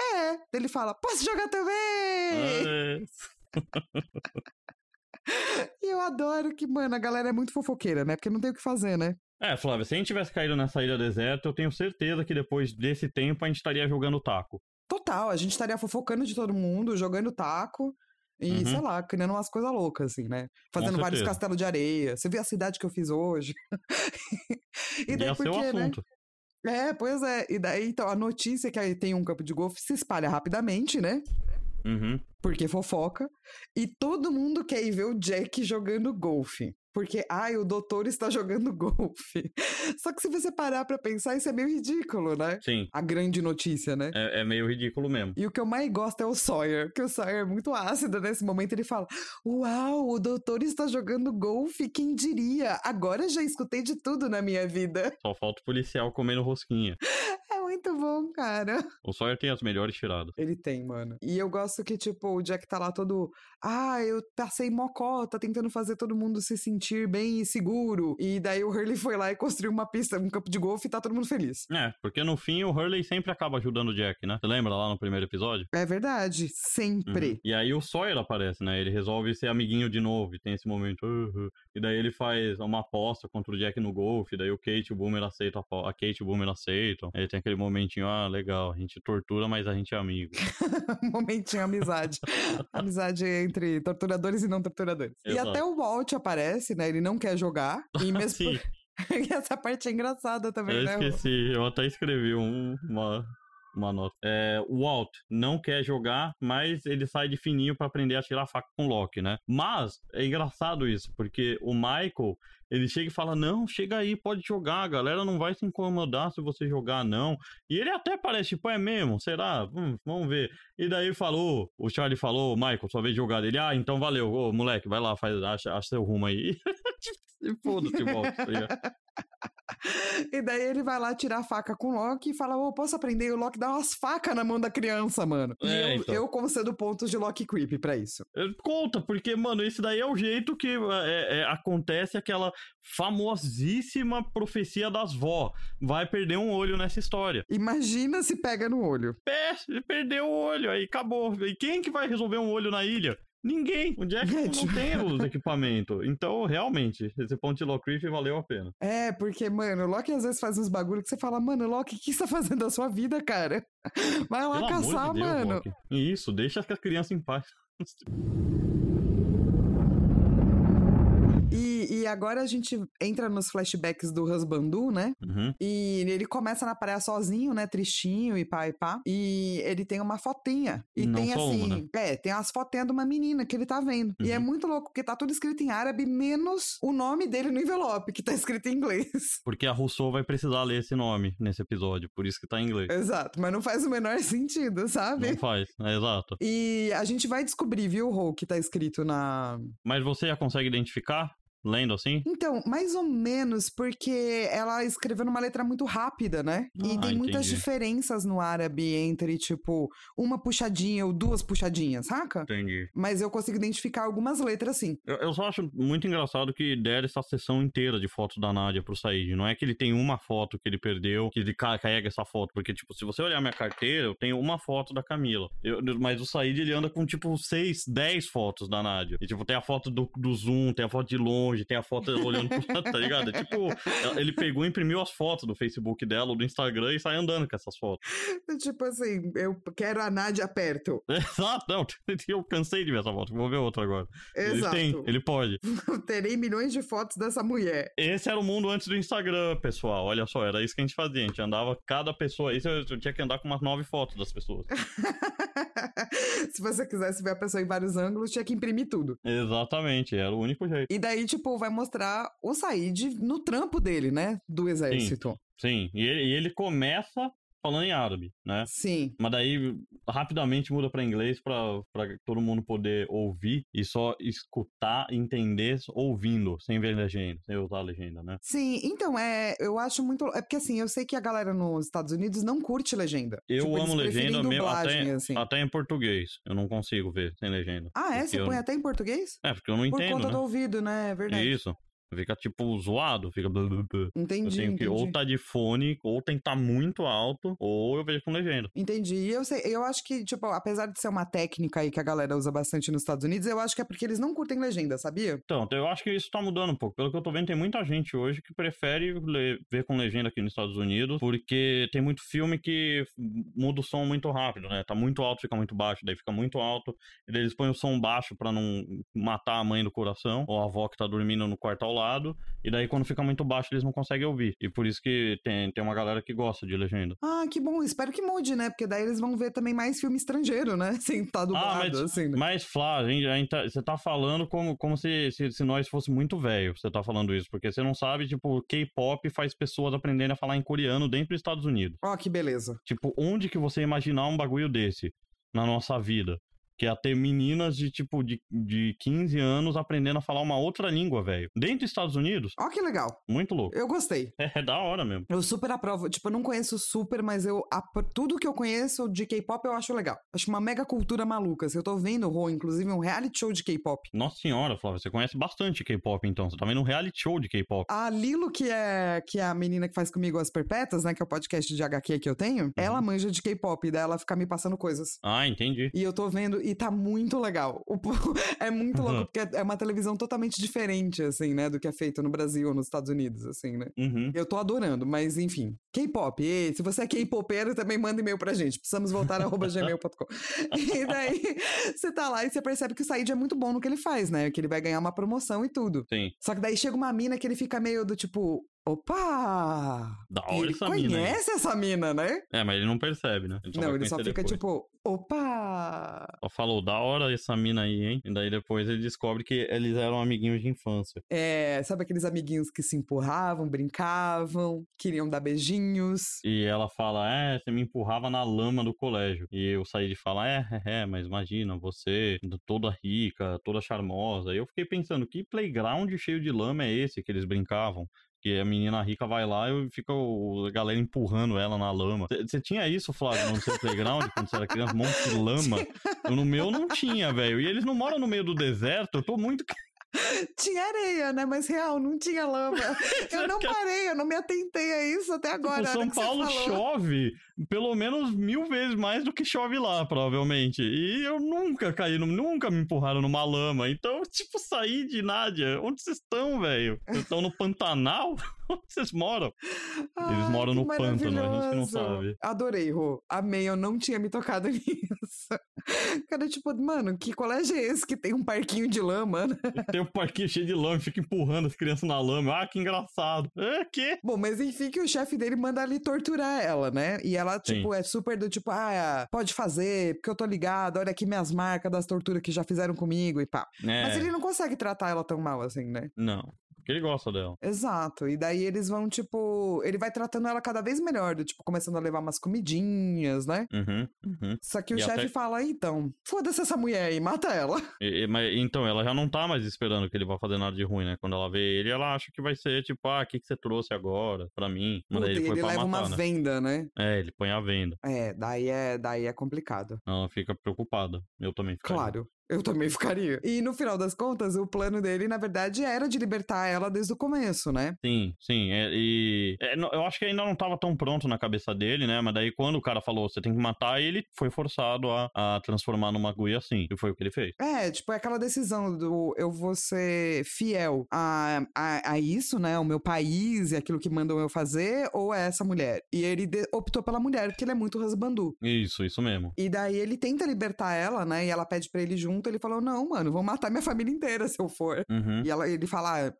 É. Ele fala, posso jogar também? É, E eu adoro que, mano, a galera é muito fofoqueira, né? Porque não tem o que fazer, né? É, Flávio, se a gente tivesse caído nessa ilha deserta, eu tenho certeza que depois desse tempo a gente estaria jogando taco. Total, a gente estaria fofocando de todo mundo, jogando taco e, Uhum. sei lá, criando umas coisas loucas, assim, né? Fazendo vários castelos de areia. Você viu a cidade que eu fiz hoje? e daí Ia por ser o quê, né? É, pois é. E daí, então, a notícia que aí tem um campo de golfe se espalha rapidamente, né? Uhum. Porque fofoca. E todo mundo quer ir ver o Jack jogando golfe. Porque, ai, o doutor está jogando golfe. Só que se você parar pra pensar, isso é meio ridículo, né? Sim, A grande notícia, né? é, é meio ridículo mesmo. E o que eu mais gosto é o Sawyer, porque o Sawyer é muito ácido nesse momento. Ele fala: Uau, o doutor está jogando golfe, quem diria? Agora já escutei de tudo na minha vida. Só falta o policial comendo rosquinha. Muito bom, cara. O Sawyer tem as melhores tiradas. Ele tem, mano. E eu gosto que, tipo, o Jack tá lá todo. Ah, eu passei mocota tentando fazer todo mundo se sentir bem e seguro. E daí o Hurley foi lá e construiu uma pista, um campo de golfe e tá todo mundo feliz. É, porque no fim o Hurley sempre acaba ajudando o Jack, né? Você lembra lá no primeiro episódio? É verdade, sempre. Uhum. E aí o Sawyer aparece, né? Ele resolve ser amiguinho de novo e tem esse momento. "Uhum". E daí ele faz uma aposta contra o Jack no golfe. Daí o Kate e o Boomer aceitam a a Kate e o Boomer aceitam. Aí tem aquele momentinho, ah, legal, a gente tortura, mas a gente é amigo. Momentinho amizade. amizade entre torturadores e não torturadores. E Exato. até o Walt aparece, né? Ele não quer jogar. E mesmo. Sim, e essa parte é engraçada também, eu né? Rô? esqueci. Eu até escrevi um- uma, uma nota. É, o Walt não quer jogar, mas ele sai de fininho pra aprender a tirar a faca com o Loki, né? Mas é engraçado isso, porque o Michael, ele chega e fala: Não, chega aí, pode jogar, a galera não vai se incomodar se você jogar, não. E ele até parece, tipo, é mesmo? Será? Hum, vamos ver. E daí ele falou, o Charlie falou, Michael, sua vez de jogar dele. Ah, então valeu, ô moleque, vai lá, faz, acha, acha seu rumo aí. e foda-se, Walt. E daí ele vai lá tirar a faca com o Loki e fala: Ô, posso aprender? E o Loki dá umas facas na mão da criança, mano. E É, eu, então. eu concedo pontos de Loki Creep pra isso. É, Conta, porque, mano, esse daí é o jeito que é, é, acontece aquela famosíssima profecia das vó. Vai perder um olho nessa história. Imagina se pega no olho. Pé, perdeu o olho, aí acabou. E quem que vai resolver um olho na ilha? Ninguém. O Jack É, não tem os equipamentos. Então, realmente, esse ponto de Locriff valeu a pena. É, porque, mano, o Loki às vezes faz uns bagulho que você fala, mano, Loki, o que você tá fazendo da sua vida, cara? Vai lá Pelo caçar, de Deus, mano. Loki. Isso, deixa as crianças em paz. E, agora a gente entra nos flashbacks do Husbandu, né? Uhum. E ele começa na praia sozinho, né? Tristinho e pá e pá. E ele tem uma fotinha. E Não tem assim. uma, né? É, tem umas fotinhas de uma menina que ele tá vendo. E é Uhum. muito louco, porque tá tudo escrito em árabe, menos o nome dele no envelope, que tá escrito em inglês. Porque a Rousseau vai precisar ler esse nome nesse episódio, por isso que tá em inglês. Exato, mas não faz o menor sentido, sabe? Não faz, é exato. E a gente vai descobrir, viu, Rô, que tá escrito na. Mas você já consegue identificar, lendo assim? Então, mais ou menos, porque ela escreveu numa letra muito rápida, né? e Ah, tem muitas entendi. diferenças no árabe entre, tipo, uma puxadinha ou duas puxadinhas, saca? Entendi. Mas eu consigo identificar algumas letras sim. Eu, eu só acho muito engraçado que deram essa sessão inteira de fotos da Nádia pro Said. Não é que ele tem uma foto que ele perdeu, que ele ca- carrega essa foto. Porque, tipo, se você olhar minha carteira, eu tenho uma foto da Camila. Eu- mas o Said, ele anda com, tipo, seis, dez fotos da Nádia. E, tipo, tem a foto do, do zoom, tem a foto de longe, tem a foto olhando pro lado, tá ligado? É tipo, ele pegou e imprimiu as fotos do Facebook dela, ou do Instagram, e sai andando com essas fotos. Tipo assim, eu quero a Nádia perto. Exato, não. Eu cansei de ver essa foto. Vou ver outra agora. Exato. Ele tem, ele pode. Terei milhões de fotos dessa mulher. Esse era o mundo antes do Instagram, pessoal. Olha só, era isso que a gente fazia. A gente andava cada pessoa. Isso eu, eu tinha que andar com umas nove fotos das pessoas. Se você quisesse ver a pessoa em vários ângulos, tinha que imprimir tudo. Exatamente, era o único jeito. E daí, tipo, vai mostrar o Said no trampo dele, né? Do exército. Sim, e ele, e ele começa falando em árabe, né? Sim. Mas daí rapidamente muda pra inglês pra todo mundo poder ouvir e só escutar, entender ouvindo, sem ver legenda, sem usar a legenda, né? Sim, então, é, eu acho muito. É porque assim, eu sei que a galera nos Estados Unidos não curte legenda. Eu Tipo, amo legenda mesmo, até, assim. até em português. Eu não consigo ver sem legenda. Ah, é? Você põe até em português? É, porque eu não Por entendo, conta né? do ouvido, né? É verdade. Isso. Fica tipo zoado, fica. blá. Eu Entendi, tenho que entendi. ou tá de fone, ou tem que estar muito alto, ou eu vejo com legenda. Entendi. E eu sei, eu acho que, tipo, apesar de ser uma técnica aí que a galera usa bastante nos Estados Unidos, eu acho que é porque eles não curtem legenda, sabia? Então, eu acho que isso tá mudando um pouco. Pelo que eu tô vendo, tem muita gente hoje que prefere le- ver com legenda aqui nos Estados Unidos, porque tem muito filme que muda o som muito rápido, né? Tá muito alto, fica muito baixo, daí fica muito alto, e daí eles põem o som baixo pra não matar a mãe do coração, ou a avó que tá dormindo no quarto ao lado, e daí quando fica muito baixo eles não conseguem ouvir. E por isso que tem, tem uma galera que gosta de legenda. Ah, que bom. Espero que mude, né? Porque daí eles vão ver também mais filme estrangeiro, né? Sem estar dublado, Ah, mas, assim. né? mas Flá, a gente, a gente tá- você tá falando como, como se, se, se nós fosse muito velho, você tá falando isso, porque você não sabe, tipo, K-pop faz pessoas aprenderem a falar em coreano dentro dos Estados Unidos. Ó, que beleza. Tipo, onde que você imaginar um bagulho desse na nossa vida? Que é ter meninas de, tipo, de, de 15 anos aprendendo a falar uma outra língua, velho. Dentro dos Estados Unidos, Ó, que legal. muito louco. Eu gostei. É, da hora mesmo. Eu super aprovo. Tipo, eu não conheço super, mas eu tudo que eu conheço de K-pop eu acho legal. Acho uma mega cultura maluca. Se eu tô vendo, Rô, inclusive, um reality show de K-pop. Nossa senhora, Flávia, você conhece bastante K-pop, então. Você tá vendo um reality show de K-pop. A Lilo, que é, que é a menina que faz comigo as perpétuas, né? Que é o podcast de HQ que eu tenho, ela manja de K-pop, daí ela fica me passando coisas. Ah, entendi. E eu tô vendo e tá muito legal. O é muito Uhum. louco, porque é uma televisão totalmente diferente, assim, né? Do que é feito no Brasil ou nos Estados Unidos, assim, né? Uhum. Eu tô adorando, mas enfim. K-pop. Se você é K-popeiro, também manda e-mail pra gente. Precisamos voltar arroba gmail.com. E daí, você tá lá e você percebe que o Said é muito bom no que ele faz, né? Que ele vai ganhar uma promoção e tudo. Sim. Só que daí chega uma mina que ele fica meio do tipo. Opa! Da hora ele essa mina. conhece essa mina, né? É, mas ele não percebe, né? só Não, ele só fica depois. tipo, opa! Só falou, da hora essa mina aí, hein? E daí depois ele descobre que eles eram amiguinhos de infância. É, sabe aqueles amiguinhos que se empurravam, brincavam, queriam dar beijinhos? E ela fala, é, você me empurrava na lama do colégio. E o Said fala, é, é, é, mas imagina, você toda rica, toda charmosa. E eu fiquei pensando, que playground cheio de lama é esse que eles brincavam? Que a menina rica vai lá e fica o, a galera empurrando ela na lama. Você tinha isso, Flávio, no seu playground, quando você era criança? Um monte de lama. Eu, no meu não tinha, velho. E eles não moram no meio do deserto. Eu tô muito tinha areia, né? Mas real, não tinha lama. Eu não parei, eu não me atentei a isso até tipo, agora. Tipo, São Paulo chove pelo menos mil vezes mais do que chove lá, provavelmente. E eu nunca caí, nunca me empurraram numa lama. Então, tipo, saí de Nádia. Onde vocês estão, velho? Vocês estão no Pantanal? Onde vocês moram? Ai, Eles moram no pântano, a gente não sabe. Adorei, Rô. Amei, eu não tinha me tocado nisso. Cara, tipo, mano, que colégio é esse que tem um parquinho de lama? Né? Tem um parquinho cheio de lama, fica empurrando as crianças na lama. Ah, que engraçado. É, que? Bom, mas enfim que o chefe dele manda ali torturar ela, né? E ela, tipo, Sim. é super do tipo, ah, pode fazer, porque eu tô ligado, olha aqui minhas marcas das torturas que já fizeram comigo e pá. É. Mas ele não consegue tratar ela tão mal assim, né? Não. Porque ele gosta dela. Exato. E daí eles vão, tipo. Ele vai tratando ela cada vez melhor, do, tipo, começando a levar umas comidinhas, né? Uhum, uhum. Só que o chefe até... fala, então, foda-se essa mulher aí, mata ela. E, e, mas, então, ela já não tá mais esperando que ele vá fazer nada de ruim, né? Quando ela vê ele, ela acha que vai ser, tipo, ah, o que, que você trouxe agora pra mim? Mas ele, ele leva matar, uma né? venda, né? É, ele põe a venda. É, daí é, daí é complicado. Ela fica preocupada. Eu também ficaria. Claro. Eu também ficaria. E no final das contas, o plano dele, na verdade, era de libertar ela desde o começo, né? Sim, sim. É, e é, eu acho que ainda não estava tão pronto na cabeça dele, né? Mas daí quando o cara falou, você tem que matar, ele foi forçado a, a transformar numa agulha assim. E foi o que ele fez. É, tipo, é aquela decisão do eu vou ser fiel a, a, a isso, né? O meu país e aquilo que mandam eu fazer, ou é essa mulher? E ele de, optou pela mulher, porque ele é muito rasbandu. Isso, isso mesmo. E daí ele tenta libertar ela, né? E ela pede para ele junto junto, ele falou: Não, mano, vou matar minha família inteira se eu for. Uhum. E ela, ele fala: ah,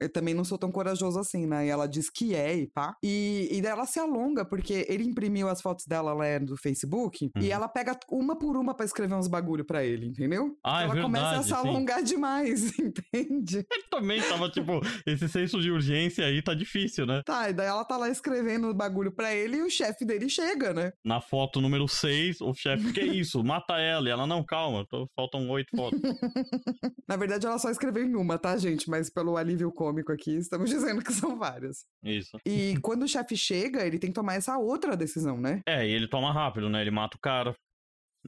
eu também não sou tão corajoso assim, né? E ela diz que é e pá. E, e ela se alonga, porque ele imprimiu as fotos dela lá no Facebook uhum. e ela pega uma por uma para escrever uns bagulho para ele, entendeu? Ah, é ela verdade, começa a se alongar sim. demais, entende? Ele também tava, tipo, esse senso de urgência aí tá difícil, né? Tá, e daí ela tá lá escrevendo o bagulho pra ele e o chefe dele chega, né? Na foto número 6, o chefe, que é isso? Mata ela. E ela, não, calma, tô, faltam oito fotos. Na verdade, ela só escreveu em uma, tá, gente? Mas pelo alívio cômico aqui, estamos dizendo que são várias. Isso. E quando o chefe chega, ele tem que tomar essa outra decisão, né? É, e ele toma rápido, né? Ele mata o cara.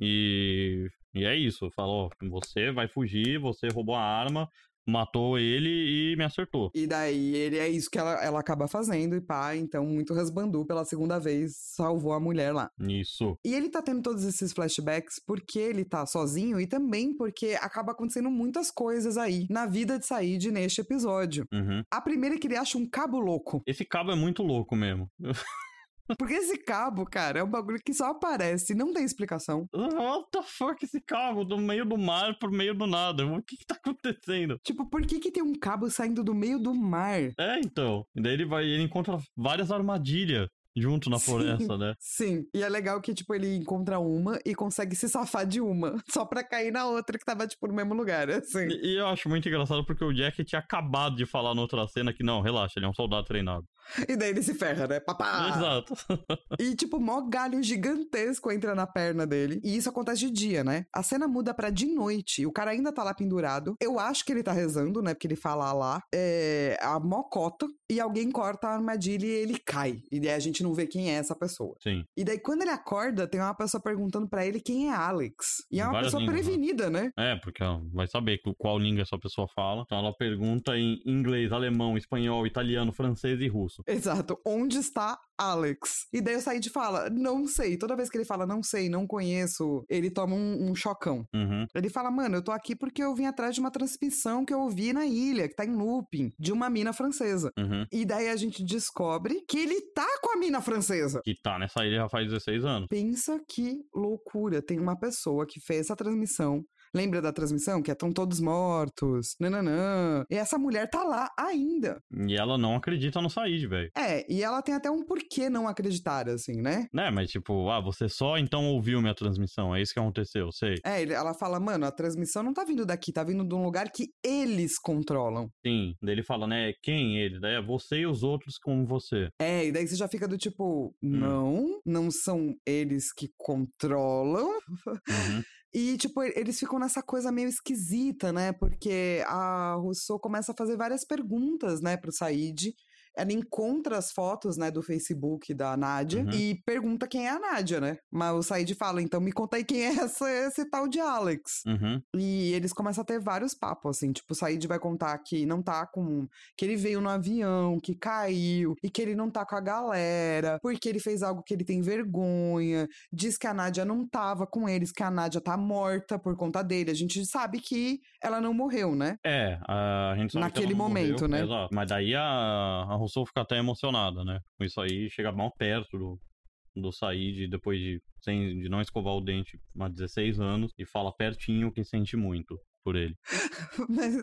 E, e é isso. Falou: você vai fugir, você roubou a arma, matou ele e me acertou. E daí ele é isso que ela, ela acaba fazendo e pá, então muito rasbandu pela segunda vez salvou a mulher lá. Isso. E ele tá tendo todos esses flashbacks porque ele tá sozinho e também porque acaba acontecendo muitas coisas aí na vida de Said neste episódio. Uhum. A primeira é que ele acha um cabo louco. Esse cabo é muito louco mesmo. Porque esse cabo, cara, é um bagulho que só aparece, não tem explicação. What the fuck, esse cabo do meio do mar pro meio do nada? O que que tá acontecendo? Tipo, por que que tem um cabo saindo do meio do mar? É, então. E daí ele vai, ele encontra várias armadilhas junto na sim, floresta, né? Sim. E é legal que, tipo, ele encontra uma e consegue se safar de uma, só pra cair na outra que tava, tipo, no mesmo lugar, assim. E, e eu acho muito engraçado porque o Jack tinha acabado de falar na outra cena que, não, relaxa, ele é um soldado treinado. E daí ele se ferra, né? Papá! Exato. e, tipo, mó galho gigantesco entra na perna dele. E isso acontece de dia, né? A cena muda pra de noite. O cara ainda tá lá pendurado. Eu acho que ele tá rezando, né? Porque ele fala lá. É a mocota. E alguém corta a armadilha e ele cai. E daí a gente não vê quem é essa pessoa. Sim. E daí, quando ele acorda, tem uma pessoa perguntando para ele quem é Alex. E é uma pessoa línguas, né? prevenida, né? É, porque ela vai saber qual língua essa pessoa fala. Então ela pergunta em inglês, alemão, espanhol, italiano, francês e russo. Exato. Onde está Alex? E daí o Said fala, não sei. Toda vez que ele fala, não sei, não conheço, ele toma um, um chocão. Uhum. Ele fala, mano, eu tô aqui porque eu vim atrás de uma transmissão que eu ouvi na ilha, que tá em looping, de uma mina francesa. Uhum. E daí a gente descobre que ele tá com a mina francesa. Que tá nessa ilha já faz 16 anos. Pensa que loucura. Tem uma pessoa que fez essa transmissão Lembra da transmissão? Que estão todos mortos, nananã. E essa mulher tá lá ainda. E ela não acredita no Said, velho. É, e ela tem até um porquê não acreditar, assim, né? Né, mas tipo, ah, você só então ouviu minha transmissão, é isso que aconteceu, sei. É, ela fala, mano, a transmissão não tá vindo daqui, tá vindo de um lugar que eles controlam. Sim, daí ele fala, né, quem ele? Daí é você e os outros como você. É, e daí você já fica do tipo, hum. não, não são eles que controlam. Uhum. E, tipo, eles ficam nessa coisa meio esquisita, né? Porque a Rousseau começa a fazer várias perguntas, né, pro Said. Ela encontra as fotos, né, do Facebook da Nádia Uhum. e pergunta quem é a Nádia, né? Mas o Said fala, então me conta aí quem é essa, esse tal de Alex. Uhum. E eles começam a ter vários papos, assim, tipo, o Said vai contar que não tá com. que ele veio no avião, que caiu, e que ele não tá com a galera, porque ele fez algo que ele tem vergonha, diz que a Nádia não tava com eles, que a Nádia tá morta por conta dele. A gente sabe que ela não morreu, né? É, a gente sabe que ela Naquele não momento, morreu, né? Exato. Mas daí a, a Rousseau fica até emocionada, né? Com isso aí, chega mal perto do, do Said, depois de, sem, de não escovar o dente há 16 anos, e fala pertinho que sente muito por ele. Mas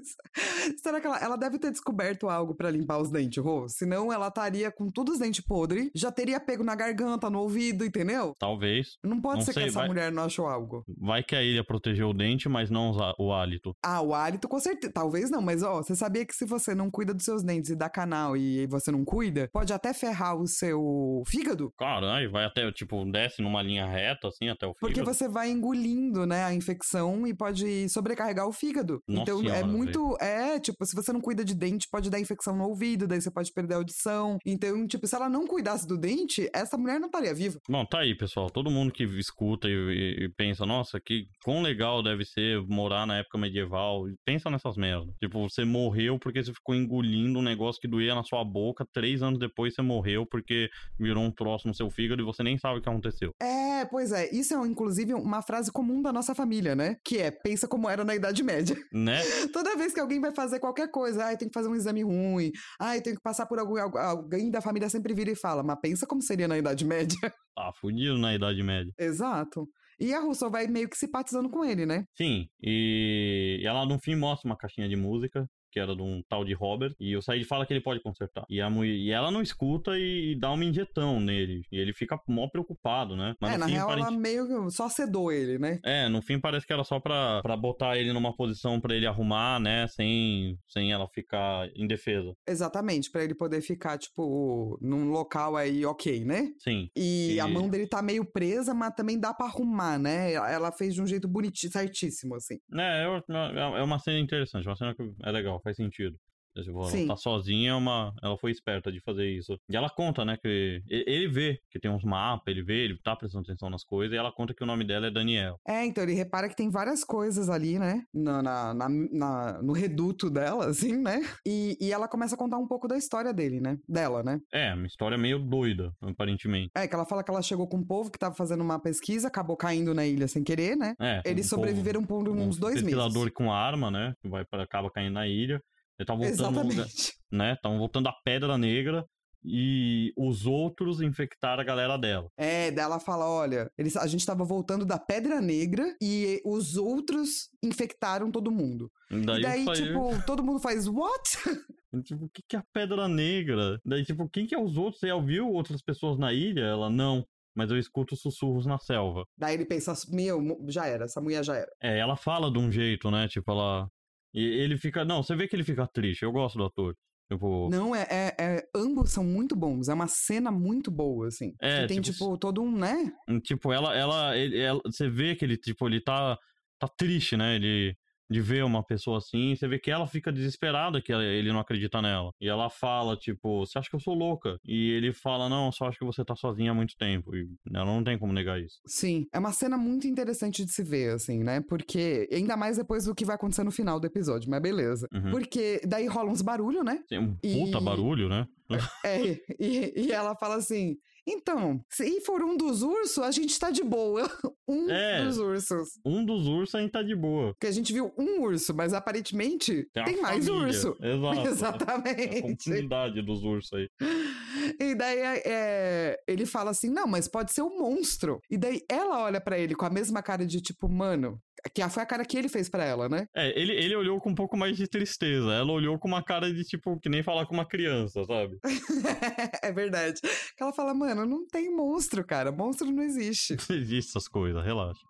será que ela, ela deve ter descoberto algo pra limpar os dentes, Rô? Senão ela estaria com todos os dentes podres, já teria pego na garganta, no ouvido, entendeu? Talvez. Não pode Não ser sei, que essa vai- mulher não achou algo. Vai que a ilha protegeu o dente, mas não o hálito. Ah, o hálito com certeza. Talvez não, mas ó, você sabia que se você não cuida dos seus dentes e dá canal e você não cuida, pode até ferrar o seu fígado? Caralho, vai até, tipo, desce numa linha reta, assim, até o Porque fígado. você vai engolindo, né, a infecção e pode sobrecarregar o fígado. Nossa então é senhora, muito. É, tipo, se você não cuida de dente, pode dar infecção no ouvido, daí você pode perder a audição. Então, tipo, se ela não cuidasse do dente, essa mulher não estaria viva. Bom, tá aí, pessoal. Todo mundo que escuta e, e- e pensa, nossa, que quão legal deve ser morar na época medieval. Pensa nessas merdas. Tipo, você morreu porque você ficou engolindo um negócio que doía na sua boca. Três anos depois você morreu porque virou um troço no seu fígado e você nem sabe o que aconteceu. É, pois é. Isso é, inclusive, uma frase comum da nossa família, né? Que é, pensa como era na Idade Média. Né? Toda vez que alguém vai fazer qualquer coisa, ai, tem que fazer um exame ruim, ai, tem que passar por algum, algu- alguém da família sempre vira e fala, mas pensa como seria na Idade Média. Tá fudido na Idade Média. Exato. E a Russell vai meio que simpatizando com ele, né? Sim, e ela no fim mostra uma caixinha de música. Que era de um tal de Robert. E o Said fala que ele pode consertar. E, a, mulher- e ela não escuta e, dá uma injetão nele. E ele fica mó preocupado, né? Mas é, na fim, real, aparente- ela meio que só sedou ele, né? É, no fim parece que era só pra, pra botar ele numa posição pra ele arrumar, né? Sem, sem ela ficar indefesa. Exatamente, pra ele poder ficar, tipo, num local aí ok, né? Sim. E, a E- mão dele tá meio presa, mas também dá pra arrumar, né? Ela fez de um jeito bonitinho, certíssimo, assim. É, é é uma cena interessante, uma cena que é legal, faz sentido. Tipo, ela Sim. tá sozinha, é uma, ela foi esperta de fazer isso. E ela conta, né, que ele vê que tem uns mapas, ele vê, ele tá prestando atenção nas coisas, e ela conta que o nome dela é Daniel. É, então ele repara que tem várias coisas ali, né? Na, na- na- no reduto dela, assim, né? E, e ela começa a contar um pouco da história dele, né? Dela, né? É, uma história meio doida, aparentemente. É, que ela fala que ela chegou com um povo que tava fazendo uma pesquisa, acabou caindo na ilha sem querer, né? É, Eles um povo- sobreviveram por um uns dois meses. pesquisador com arma, né, que vai para acaba caindo na ilha. Ele tá voltando lugar- né? Estavam voltando a Pedra Negra e os outros infectaram a galera dela. É, daí ela fala: olha, eles, a gente tava voltando da Pedra Negra e os outros infectaram todo mundo. E e daí, daí, tipo, todo mundo faz what? tipo, o que, que é a Pedra Negra? Daí, tipo, quem que é os outros? Você ouviu outras pessoas na ilha? Ela, não. Mas eu escuto sussurros na selva. daí ele pensa: meu, já era, essa mulher já era. É, ela fala de um jeito, né? Tipo, ela. E ele fica. Não, você vê que ele fica triste. Eu gosto do ator. Tipo. Não, é, é, é- Ambos são muito bons. É uma cena muito boa, assim. É, que tem, tipo, tipo, todo um, né? Tipo, ela, ela, ele, ela- você vê que ele, tipo, ele tá, tá triste, né? Ele, de ver uma pessoa assim, você vê que ela fica desesperada que ele não acredita nela. E ela fala, tipo, você acha que eu sou louca? E ele fala, não, só acho que você tá sozinha há muito tempo. E ela não tem como negar isso. Sim. É uma cena muito interessante de se ver, assim, né? Porque. Ainda mais depois do que vai acontecer no final do episódio, mas beleza. Uhum. Porque daí rola uns barulho, né? Tem um puta E- barulho, né? É, e, e ela fala assim: então, se for um dos ursos, a gente tá de boa. Um É. dos ursos. Um dos ursos ainda tá de boa. Porque a gente viu um urso, mas aparentemente Tem, tem, uma mais família. urso. Exato. É a Exatamente. comunidade dos ursos aí. E daí é, ele fala assim: não, mas pode ser um monstro. E daí ela olha pra ele com a mesma cara de tipo, mano, que foi a cara que ele fez pra ela, né? É, ele, ele olhou com um pouco mais de tristeza. Ela olhou com uma cara de, tipo, que nem falar com uma criança, sabe? é verdade. Ela fala, mano, não tem monstro, cara. Monstro não existe. Não existe essas coisas, relaxa.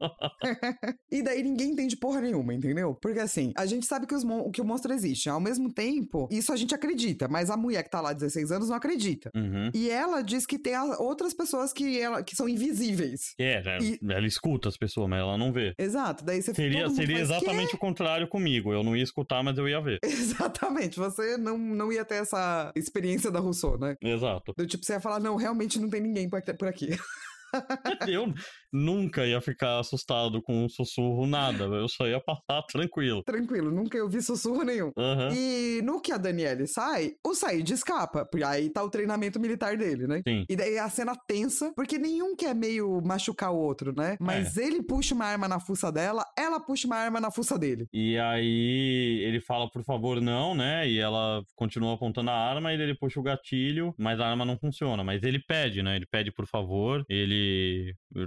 e daí ninguém entende porra nenhuma, entendeu? Porque assim, a gente sabe que, os mon- que o monstro existe. Ao mesmo tempo, isso a gente acredita, mas a mulher que tá lá há 16 anos não acredita. Uhum. E ela diz que tem outras pessoas que, ela, que são invisíveis. É, ela, E- ela escuta as pessoas, mas ela não vê. Exato, daí você Seria, seria faz, "Quê?" exatamente o contrário comigo. Eu não ia escutar, mas eu ia ver. Exatamente, você não, não ia ter essa experiência da Rousseau, né? Exato. Do tipo, você ia falar, não, realmente não tem ninguém por aqui. Eu nunca ia ficar assustado com um sussurro, nada. Eu só ia passar tranquilo. Tranquilo, nunca eu vi sussurro nenhum. Aham. E no que a Daniele sai, o Said escapa. Porque aí tá o treinamento militar dele, né? Sim. E daí a cena tensa, porque nenhum quer meio machucar o outro, né? Mas ele puxa uma arma na fuça dela, ela puxa uma arma na fuça dele. E aí ele fala, por favor, não, né? E ela continua apontando a arma e ele puxa o gatilho, mas a arma não funciona. Mas ele pede, né? Ele pede por favor, ele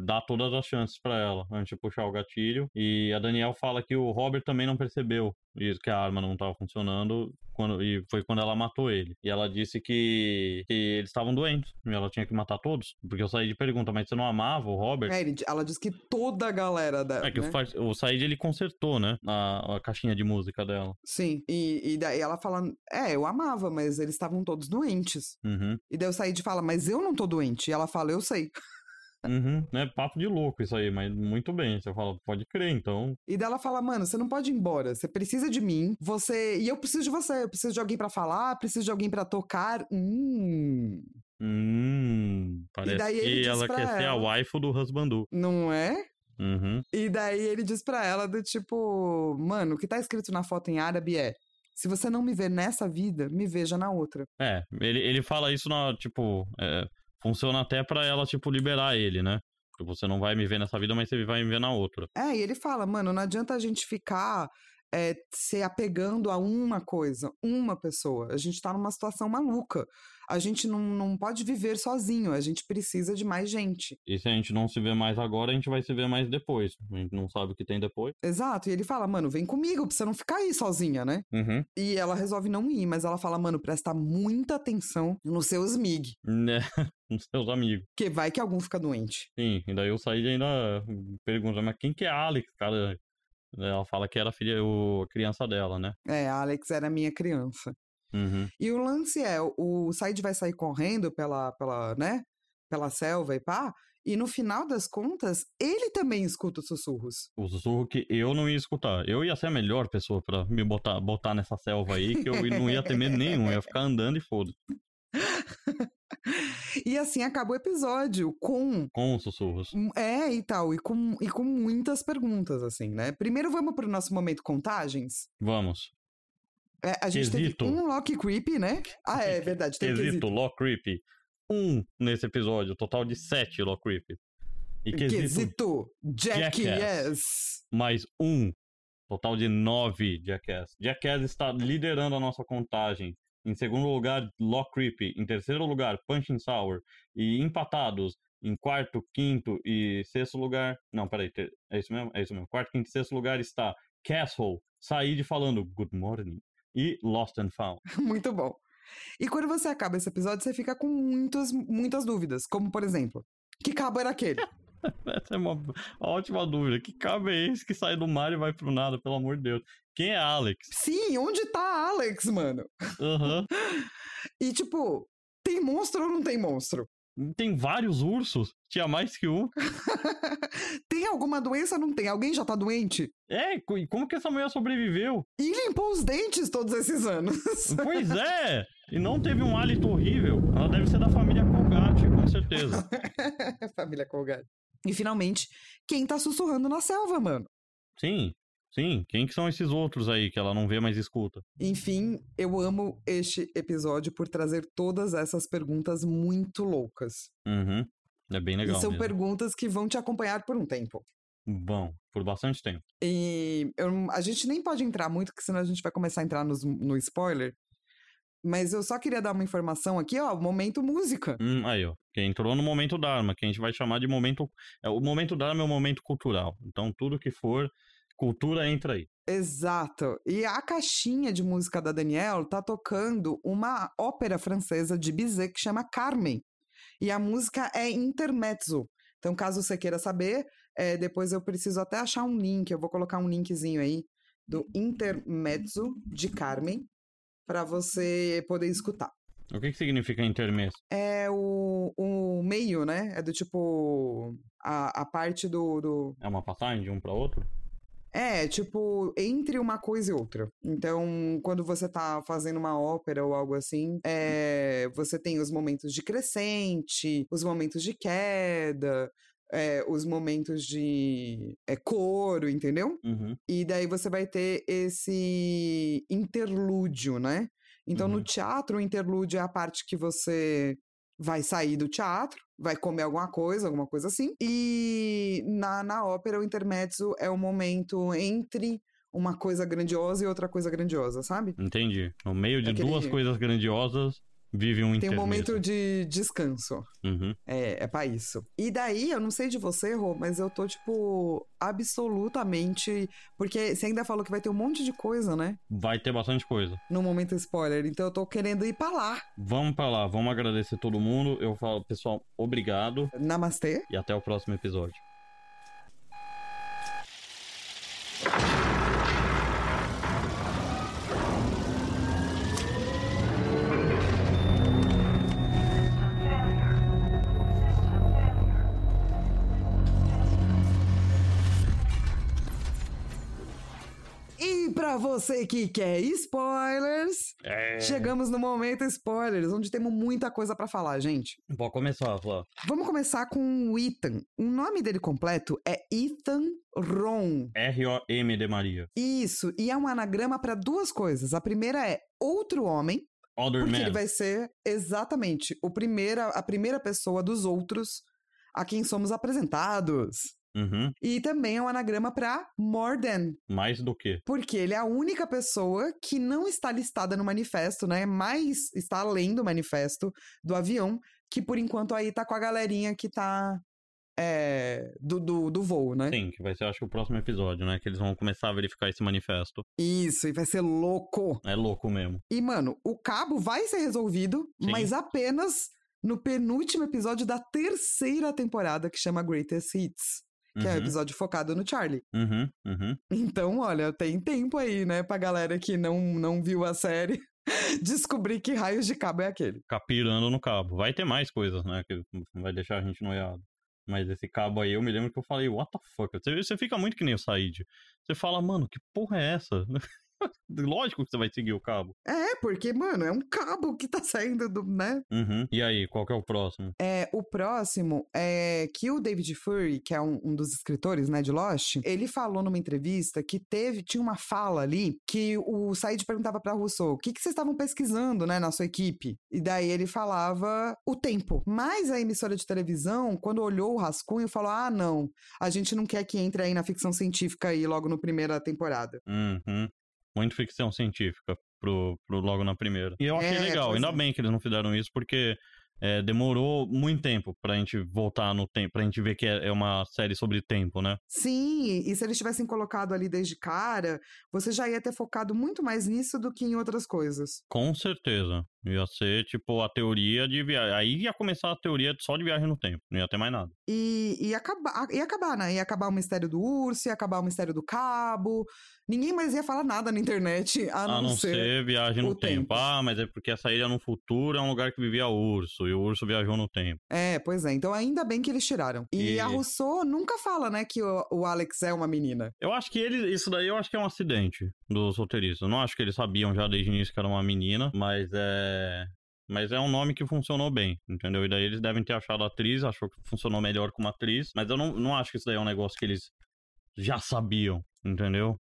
dá todas as chances pra ela antes de puxar o gatilho. E a Daniel fala que o Robert também não percebeu isso, que a arma não tava funcionando. Quando, e foi quando ela matou ele. E ela disse que, que eles estavam doentes. E ela tinha que matar todos. Porque eu saí de pergunta, mas você não amava o Robert? É, ela diz que toda a galera dela. É que né? o, o Said ele consertou, né? A, a caixinha de música dela. Sim, e, e daí ela fala: É, eu amava, mas eles estavam todos doentes. Uhum. E daí o Said fala: Mas eu não tô doente. E ela fala: Eu sei. Uhum. É papo de louco isso aí, mas muito bem. Você fala, pode crer, então. E daí ela fala: Mano, você não pode ir embora. Você precisa de mim. Você. E eu preciso de você. Eu preciso de alguém pra falar, preciso de alguém pra tocar. Hum. Hum. Parece daí ele que ela quer ser a ela- waifu do Husbandu. Não é? Uhum. E daí ele diz pra ela do tipo, mano, o que tá escrito na foto em árabe é: se você não me ver nessa vida, me veja na outra. É, ele, ele fala isso na, tipo, é, funciona até pra ela, tipo, liberar ele, né? Tipo, Você não vai me ver nessa vida, mas você vai me ver na outra. É, e ele fala, mano, não adianta a gente ficar é, se apegando a uma coisa, uma pessoa. A gente tá numa situação maluca. A gente não, não pode viver sozinho, a gente precisa de mais gente. E se a gente não se vê mais agora, a gente vai se ver mais depois. A gente não sabe o que tem depois. Exato, e ele fala, mano, vem comigo, pra você não ficar aí sozinha, né? Uhum. E ela resolve não ir, mas ela fala, mano, presta muita atenção nos seus MIG, Né? Com seus amigos. que vai que algum fica doente. Sim, e daí o Said ainda pergunta, mas quem que é Alex, cara? Ela fala que era a filha, o, a criança dela, né? É, a Alex era minha criança. Uhum. E o lance é, o Said vai sair correndo pela, pela, né, pela selva e pá, e no final das contas, ele também escuta os sussurros. O sussurro que eu não ia escutar. Eu ia ser a melhor pessoa pra me botar, botar nessa selva aí, que eu não ia ter medo nenhum, ia ficar andando e foda E assim acaba o episódio com com os sussurros. é e tal, e com, e com muitas perguntas, assim, né? Primeiro vamos pro nosso momento contagens. Vamos. É, a gente Quesito. teve um Lock Creepy, né? Ah, é verdade, tem Quesito, quesito. Law Creep. Um nesse episódio, total de sete Law Creep. E quesito, Quesito Jack, Jackass. yes. mais um, total de nove Jackass. Jackass está liderando a nossa contagem. Em segundo lugar, Law Creep. Em terceiro lugar, Punching Sour. E empatados em quarto, quinto e sexto lugar. Não, peraí, é isso mesmo? É isso mesmo. Quarto, quinto e sexto lugar está Castle, Said falando Good Morning. E Lost and Found. Muito bom. E quando você acaba esse episódio, você fica com muitas, muitas dúvidas. Como, por exemplo, que cabo era aquele? Essa é uma uma ótima dúvida. Que cabo é esse que sai do mar e vai pro nada, pelo amor de Deus? Quem é Alex? Sim, onde tá Alex, mano? Aham. E tipo, tem monstro ou não tem monstro? Tem vários ursos. Tinha mais que um. tem alguma doença ou não tem? Alguém já tá doente? É, co- como que essa mulher sobreviveu? E limpou os dentes todos esses anos. Pois é! E não teve um hálito horrível. Ela deve ser da família Colgate, com certeza. Família Colgate. E finalmente, quem tá sussurrando na selva, mano? Sim, sim. Quem que são esses outros aí que ela não vê, mas escuta? Enfim, eu amo este episódio por trazer todas essas perguntas muito loucas. Uhum. É bem legal e são mesmo. perguntas que vão te acompanhar por um tempo. Bom, por bastante tempo. E eu- a gente nem pode entrar muito, porque senão a gente vai começar a entrar nos- no spoiler. Mas eu só queria dar uma informação aqui, ó, momento música. Hum, aí, ó. Que entrou no momento Dharma, que a gente vai chamar de momento. É, o momento Dharma é o momento cultural. Então, tudo que for cultura entra aí. Exato. E a caixinha de música da Danielle tá tocando uma ópera francesa de Bizet que chama Carmen. E a música é intermezzo. Então, caso você queira saber, É, depois eu preciso até achar um link, eu vou colocar um linkzinho aí do Intermezzo de Carmen para você poder escutar. O que, que significa intermezzo? É o, o meio, né? É do tipo. A, a parte do, do. É uma passagem de um para outro? É, tipo, entre uma coisa e outra. Então, quando você tá fazendo uma ópera ou algo assim, é, você tem os momentos de crescente, os momentos de queda, é, os momentos de é, coro, entendeu? Uhum. E daí você vai ter esse interlúdio, né? Então, no Uhum. teatro, o interlúdio é a parte que você vai sair do teatro, vai comer alguma coisa, alguma coisa assim. E na, na ópera, o intermezzo é o momento entre uma coisa grandiosa e outra coisa grandiosa, sabe? Entendi. No meio de Aquele- duas coisas grandiosas, vive um Tem um momento de descanso. Uhum. É, é pra isso. E daí, eu não sei de você, Rô, mas eu tô, tipo, absolutamente. Porque você ainda falou que vai ter um monte de coisa, né? Vai ter bastante coisa. No momento spoiler. Então eu tô querendo ir pra lá. Vamos pra lá, vamos agradecer todo mundo. Eu falo, pessoal, obrigado Namastê. e até o próximo episódio. Pra você que quer spoilers, É. chegamos no momento spoilers, onde temos muita coisa pra falar, gente. Pode começar, Flá. Vamos começar com o Ethan. O nome dele completo é Ethan Ron. R-O-M de Maria. Isso, e é um anagrama pra duas coisas. A primeira é outro homem, Other porque Man. ele vai ser exatamente o primeira, a primeira pessoa dos outros a quem somos apresentados. Uhum. E também é um anagrama pra more than, Mais do que. Porque ele é a única pessoa que não está listada no manifesto, né? Mas está além do manifesto do avião, que por enquanto aí tá com a galerinha que tá. é, do, do, do voo, né? Sim, que vai ser, acho que o próximo episódio, né? Que eles vão começar a verificar esse manifesto. Isso, e vai ser louco. É louco mesmo. E, mano, o cabo vai ser resolvido, Sim. mas apenas no penúltimo episódio da terceira temporada, que chama Greatest Hits. Que é o Uhum, episódio focado no Charlie. uhum, uhum. Então, olha, tem tempo aí, né, pra galera que não, não viu a série descobrir que raios de cabo é aquele. Ficar pirando no cabo. Vai ter mais coisas, né? Que vai deixar a gente noiado. Mas esse cabo aí, eu me lembro que eu falei, what the fuck? Você, você fica muito que nem o Said. Você fala, mano, que porra é essa? Lógico que você vai seguir o cabo. É, porque, mano, é um cabo que tá saindo do, né? Uhum. E aí, qual que é o próximo? É, o próximo é que o David Fury, que é um, um dos escritores, né, de Lost, ele falou numa entrevista que teve, tinha uma fala ali que o Said perguntava pra Rousseau, o que, que vocês estavam pesquisando, né, na sua equipe? E daí ele falava o tempo. Mas a emissora de televisão, quando olhou o rascunho, falou, ah, não, a gente não quer que entre aí na ficção científica aí logo no primeira temporada. Uhum. Muito ficção científica pro, pro logo na primeira. E eu achei É, legal, ainda é. bem que eles não fizeram isso, porque é, demorou muito tempo pra gente voltar no tempo, pra gente ver que é, é uma série sobre tempo, né? Sim, e se eles tivessem colocado ali desde cara, você já ia ter focado muito mais nisso do que em outras coisas. Com certeza. Ia ser, tipo, a teoria de viagem. Aí ia começar a teoria só de viagem no tempo. Não ia ter mais nada. E ia acabar, ia acabar, né? Ia acabar o mistério do urso, ia acabar o mistério do cabo. Ninguém mais ia falar nada na internet, a, A não ser, viagem no tempo. tempo. Ah, mas é porque essa ilha no futuro é um lugar que vivia urso. E o urso viajou no tempo. É, pois é. Então ainda bem que eles tiraram. E, E- a Rousseau nunca fala, né, que o, o Alex é uma menina. Eu acho que ele, isso daí eu acho que é um acidente dos roteiristas. Eu não acho que eles sabiam já desde o início que era uma menina, mas é. Mas é um nome que funcionou bem, entendeu? E daí eles devem ter achado a atriz, achou que funcionou melhor como atriz, mas eu não, não acho que isso daí é um negócio que eles já sabiam, entendeu?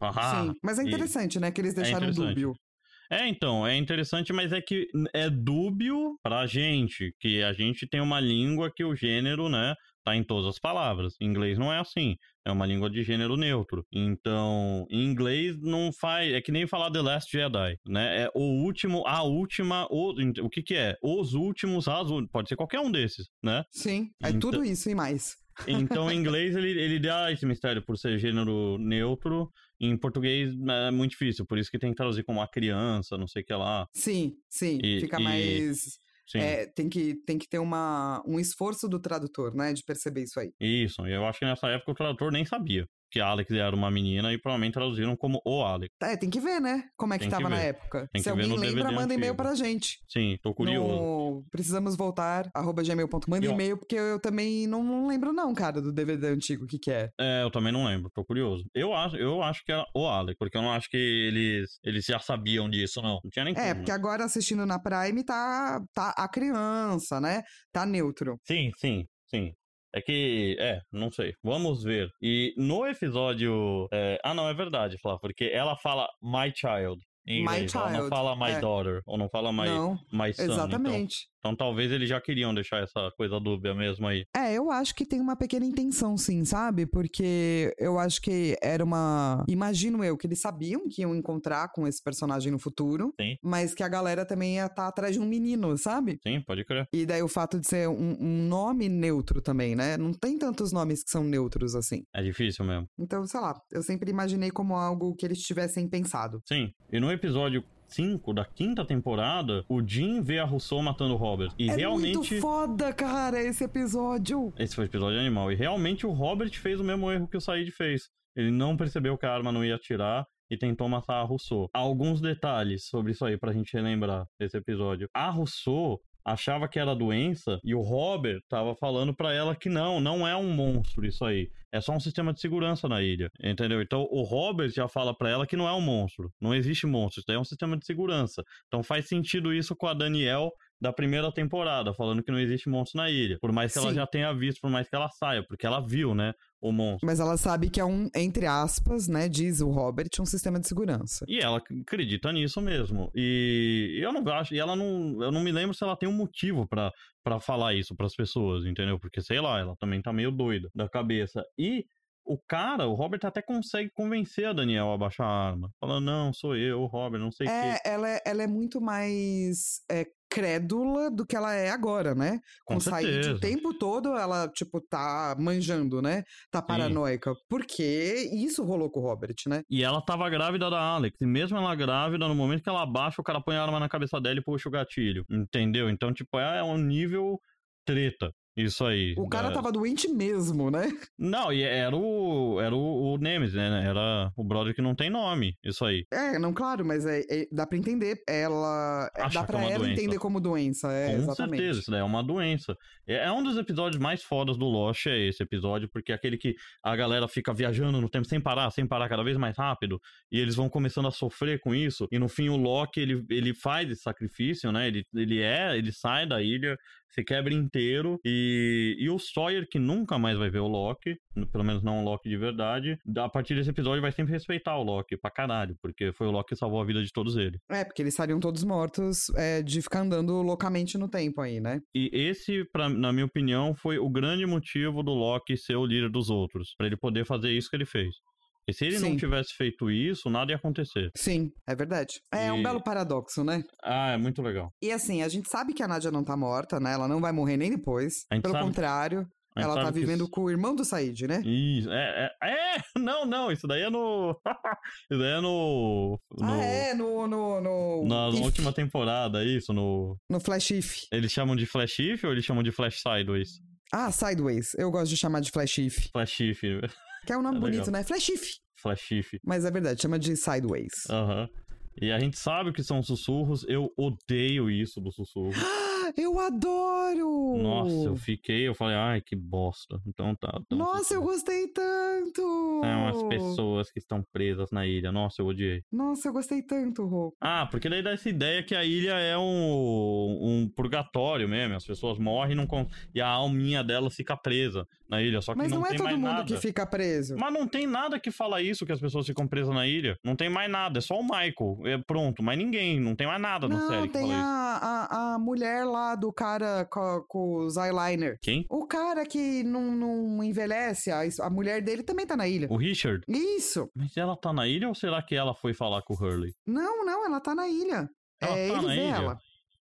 Ah, Sim. Mas é e- interessante, né, que eles deixaram interessante. dúbio. É, então, é interessante, mas é que é dúbio pra gente, que a gente tem uma língua que o gênero, né, tá em todas as palavras. Em inglês não é assim, é uma língua de gênero neutro. Então, em inglês não faz, é que nem falar The Last Jedi, né? É o último, a última, o, o que que é? Os últimos, as, pode ser qualquer um desses, né? Sim, é Então- tudo isso e mais. Então, em inglês, ele, ele dá esse mistério por ser gênero neutro. Em português é muito difícil, por isso que tem que traduzir como uma criança, não sei o que lá. Sim, sim. E- fica e- mais. É, tem, que, tem que ter uma, um esforço do tradutor, né? De perceber isso aí. Isso, eu acho que nessa época o tradutor nem sabia que Alex era uma menina e provavelmente traduziram como o Alex. É, tem que ver, né? Como é que Tem que tava na ver. época. Tem Se que ver alguém lembra, DVD manda e-mail pra gente. Sim, tô curioso. No precisamos voltar, arroba gmail.com. Manda e-mail, porque eu também não, lembro não, cara, do DVD antigo, o que que é. É, eu também não lembro, tô curioso. Eu acho, eu acho que era o Alex, porque eu não acho que eles, eles já sabiam disso, não. Não tinha nem É, como. porque agora assistindo na Prime tá, tá a criança, né? Tá neutro. Sim, sim, sim. É que, é, não sei. Vamos ver. E no episódio. é, Ah, não, é verdade, Flá, porque ela fala my child. Em My inglês. Ela não child, fala my é. daughter, ou não fala my, não, my son. Então, exatamente. Então talvez eles já queriam deixar essa coisa dúbia mesmo aí. É, eu acho que tem uma pequena intenção, sim, sabe? Porque eu acho que era uma. Imagino eu que eles sabiam que iam encontrar com esse personagem no futuro, Sim. mas que a galera também ia estar atrás de um menino, sabe? Sim, pode crer. E daí o fato de ser um, um nome neutro também, né? Não tem tantos nomes que são neutros assim. É difícil mesmo. Então, sei lá, eu sempre imaginei como algo que eles tivessem pensado. Sim. E no episódio 5 da quinta temporada, o Jim vê a Rousseau matando o Robert. E é realmente. muito foda, cara, esse episódio. Esse foi o episódio animal. E realmente o Robert fez o mesmo erro que o Said fez. Ele não percebeu que a arma não ia atirar e tentou matar a Rousseau. Alguns detalhes sobre isso aí pra gente relembrar desse episódio. A Rousseau achava que era doença e o Robert tava falando pra ela que não, não é um monstro isso aí. É só um sistema de segurança na ilha, entendeu? Então o Robert já fala pra ela que não é um monstro, não existe monstro, isso daí é um sistema de segurança. Então faz sentido isso com a Danielle da primeira temporada, falando que não existe monstro na ilha. Por mais que ela Sim. já tenha visto, por mais que ela saia, porque ela viu, né, o monstro. Mas ela sabe que é um, entre aspas, né, diz o Robert, um sistema de segurança. E ela acredita nisso mesmo. E eu não acho, e ela não, eu não me lembro se ela tem um motivo pra para falar isso pras pessoas, entendeu? Porque sei lá, ela também tá meio doida da cabeça. E o cara, o Robert até consegue convencer a Daniel a baixar a arma. Fala, não, sou eu, o Robert, não sei o É, quê. ela é, ela é muito mais é, crédula do que ela é agora, né? Com Com certeza. o tempo todo ela, tipo, tá manjando, né? Tá paranoica. Porque isso rolou com o Robert, né? E ela tava grávida da Alex. E mesmo ela grávida, no momento que ela abaixa, o cara põe a arma na cabeça dela e puxa o gatilho. Entendeu? Então, tipo, é um nível treta. Isso aí. O cara É. tava doente mesmo, né? Não, e era o. Era o, o Nemesis, né? Era o brother que não tem nome. Isso aí. É, não, claro, mas é, é- dá pra entender. Ela. é, Acha dá pra é uma ela doença. entender como doença. É, Com exatamente. certeza, isso daí é uma doença. É, é um dos episódios mais fodas do Lost, é esse episódio, porque é aquele que a galera fica viajando no tempo sem parar, sem parar cada vez mais rápido, e eles vão começando a sofrer com isso, e no fim o Loki, ele, ele faz esse sacrifício, né? Ele, ele é, ele sai da ilha, se quebra inteiro, e, e o Sawyer, que nunca mais vai ver o Loki, pelo menos não o Loki de verdade, a partir desse episódio vai sempre respeitar o Loki pra caralho, porque foi o Loki que salvou a vida de todos eles. É, porque eles estariam todos mortos é, de ficar andando loucamente no tempo aí, né? E esse, pra, na minha opinião, foi o grande motivo do Loki ser o líder dos outros. Pra ele poder fazer isso que ele fez. E se ele não Sim. tivesse feito isso, nada ia acontecer. Sim, é verdade. É um E- belo paradoxo, né? Ah, é muito legal. E assim, a gente sabe que a Nádia não tá morta, né? Ela não vai morrer nem depois. Pelo sabe- contrário, ela tá vivendo isso- com o irmão do Said, né? Isso, é, é, é, não, não, isso daí é no, isso daí é no, no Ah, é, no. no, no na If, última temporada, isso, no, No Flash If. eles chamam de Flash If ou eles chamam de Flash Sideways? Ah, Sideways. Eu gosto de chamar de Flash If. Flash If, Que é um nome É bonito, né? Flash If. Flash If. Mas é verdade, chama de Sideways. Aham. E a gente sabe o que são sussurros, eu odeio isso do sussurro. Eu adoro! Nossa, eu fiquei, eu falei, ai, que bosta. Então tá. então Nossa, eu gostei tanto! É umas pessoas que estão presas na ilha. Nossa, eu odiei. Nossa, eu gostei tanto, Rô. Ah, porque daí dá essa ideia que a ilha é um, um purgatório mesmo. As pessoas morrem e, não con- e a alminha delas fica presa na ilha. Só que Mas não, não, é tem todo mundo nada. que fica preso. Mas não tem nada que fala isso, que as pessoas ficam presas na ilha. Não tem mais nada, é só o Michael. É pronto, mas ninguém. Não tem mais nada na Não, série que tem a, a, a mulher lá do cara co- com, os eyeliner. Quem? O cara que não, não envelhece, a, a mulher dele também tá na ilha. O Richard. Isso! Mas ela tá na ilha ou será que ela foi falar com o Hurley? Não, não, ela tá na ilha. Ela é, tá ele na vê ilha? ela.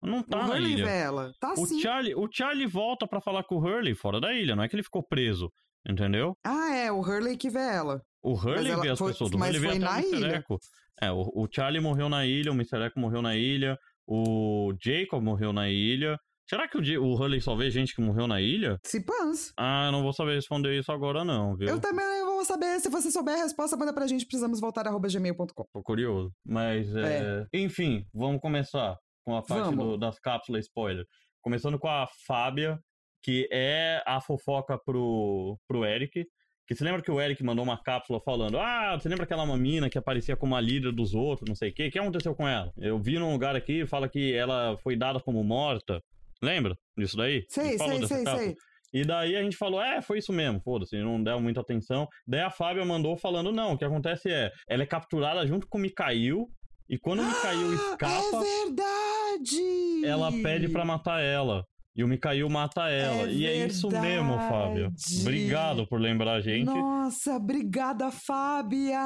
Não tá o na Hurley ilha. vê ela. Tá O sim. Charlie, o Charlie volta pra falar com o Hurley fora da ilha, não é que ele ficou preso, entendeu? Ah, é, o Hurley que vê ela. O Hurley vê as foi- pessoas. O mas Hurley vê até na o. Echo. É, o, o Charlie morreu na ilha, o Mr. Echo morreu na ilha, o Jacob morreu na ilha. Será que o, o Hurley só vê gente que morreu na ilha? Se pans. Ah, eu não vou saber responder isso agora não, viu? Eu também vou saber. Se você souber a resposta, manda pra gente. Precisamos voltar arroba gmail.com. Tô curioso. Mas, é... enfim, vamos começar com a parte do- das cápsulas spoiler. Começando com a Fábia, que é a fofoca pro, pro Eric. Que você lembra que o Eric mandou uma cápsula falando: Ah, você lembra aquela mina que aparecia como a líder dos outros, não sei o quê? O que aconteceu com ela? Eu vi num lugar aqui, fala que ela foi dada como morta. Lembra disso daí? Sei, sei, sei, cápsula. sei. E daí a gente falou, é, foi isso mesmo, foda-se, não deu muita atenção. Daí a Fábia mandou falando, não, o que acontece é, ela é capturada junto com o Mikhail, e quando o Mikhail escapa, É verdade! ela pede pra matar ela. E o Mikhail mata ela. É e é isso mesmo, Fábio. verdade. Obrigado por lembrar a gente. Nossa, obrigada, Fábia!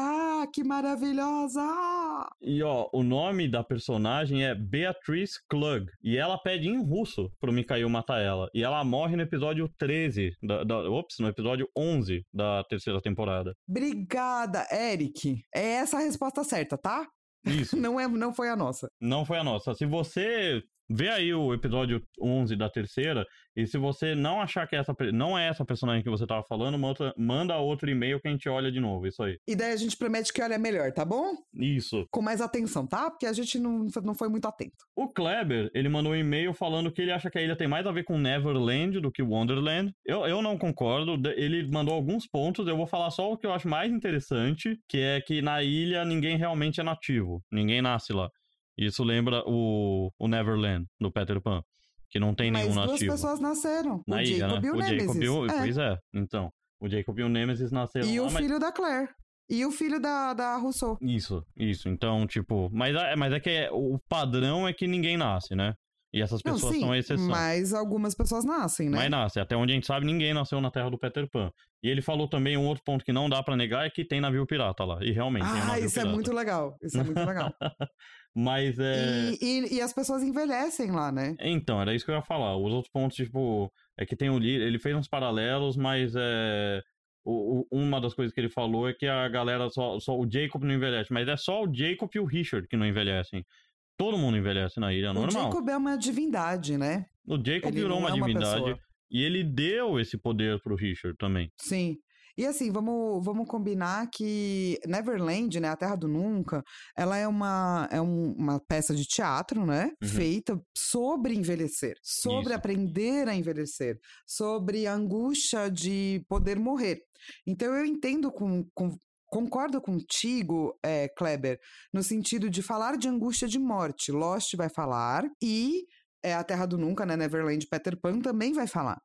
Que maravilhosa! E ó, o nome da personagem é Beatrice Klug. E ela pede em russo pro Mikhail matar ela. E ela morre no episódio 13. Da, da, ops, no episódio 11 da terceira temporada. Obrigada, Eric. É essa a resposta certa, tá? Isso. Não, é, não foi a nossa. Não foi a nossa. Se você vê aí o episódio 11 da terceira, e se você não achar que essa não é essa personagem que você tava falando, manda, manda outro e-mail que a gente olha de novo. Isso aí. E daí a gente promete que olha melhor, tá bom? Isso. Com mais atenção, tá? Porque a gente não, não foi muito atento. O Kleber, ele mandou um e-mail falando que ele acha que a ilha tem mais a ver com Neverland do que Wonderland. Eu, eu não concordo. Ele mandou alguns pontos, eu vou falar só o que eu acho mais interessante, que é que na ilha ninguém realmente é nativo. Ninguém nasce lá. Isso lembra o, o Neverland, do Peter Pan. Que não tem Mas nenhum duas nativo. pessoas nasceram. Na o ilha, Jacob né? e o, o Nemesis. Jacob e o... É. Pois é, então. O Jacob e o Nemesis nasceram E lá, o mas... filho da Claire. E o filho da, da Rousseau. Isso, isso. Então, tipo... Mas é, mas é que é- o padrão é que ninguém nasce, né? E essas Não, pessoas sim, são a exceção. mas algumas pessoas nascem, né? Mas nasce. Até onde a gente sabe, ninguém nasceu na terra do Peter Pan. E ele falou também um outro ponto que não dá pra negar é que tem navio pirata lá. E realmente um ah, navio isso é pirata. muito legal. Isso é muito legal. Mas é... E, e- e as pessoas envelhecem lá, né? Então, era isso que eu ia falar. Os outros pontos, tipo, é que tem o li- ele fez uns paralelos, mas é o- o- uma das coisas que ele falou é que a galera só, só o Jacob não envelhece, mas é só o Jacob e o Richard que não envelhecem. Todo mundo envelhece na ilha, é O normal. Jacob é uma divindade, né? O Jacob Ele virou não uma é uma divindade pessoa. e ele deu esse poder pro Richard também. Sim. E assim, vamos, vamos combinar que Neverland, né, a Terra do Nunca, ela é uma, é um- uma peça de teatro, né, Uhum. feita sobre envelhecer, sobre Isso. aprender a envelhecer, sobre a angústia de poder morrer. Então eu entendo com, com- Concordo contigo, é, Kleber, no sentido de falar de angústia de morte. Lost vai falar e é, a Terra do Nunca, né? Neverland, Peter Pan também vai falar.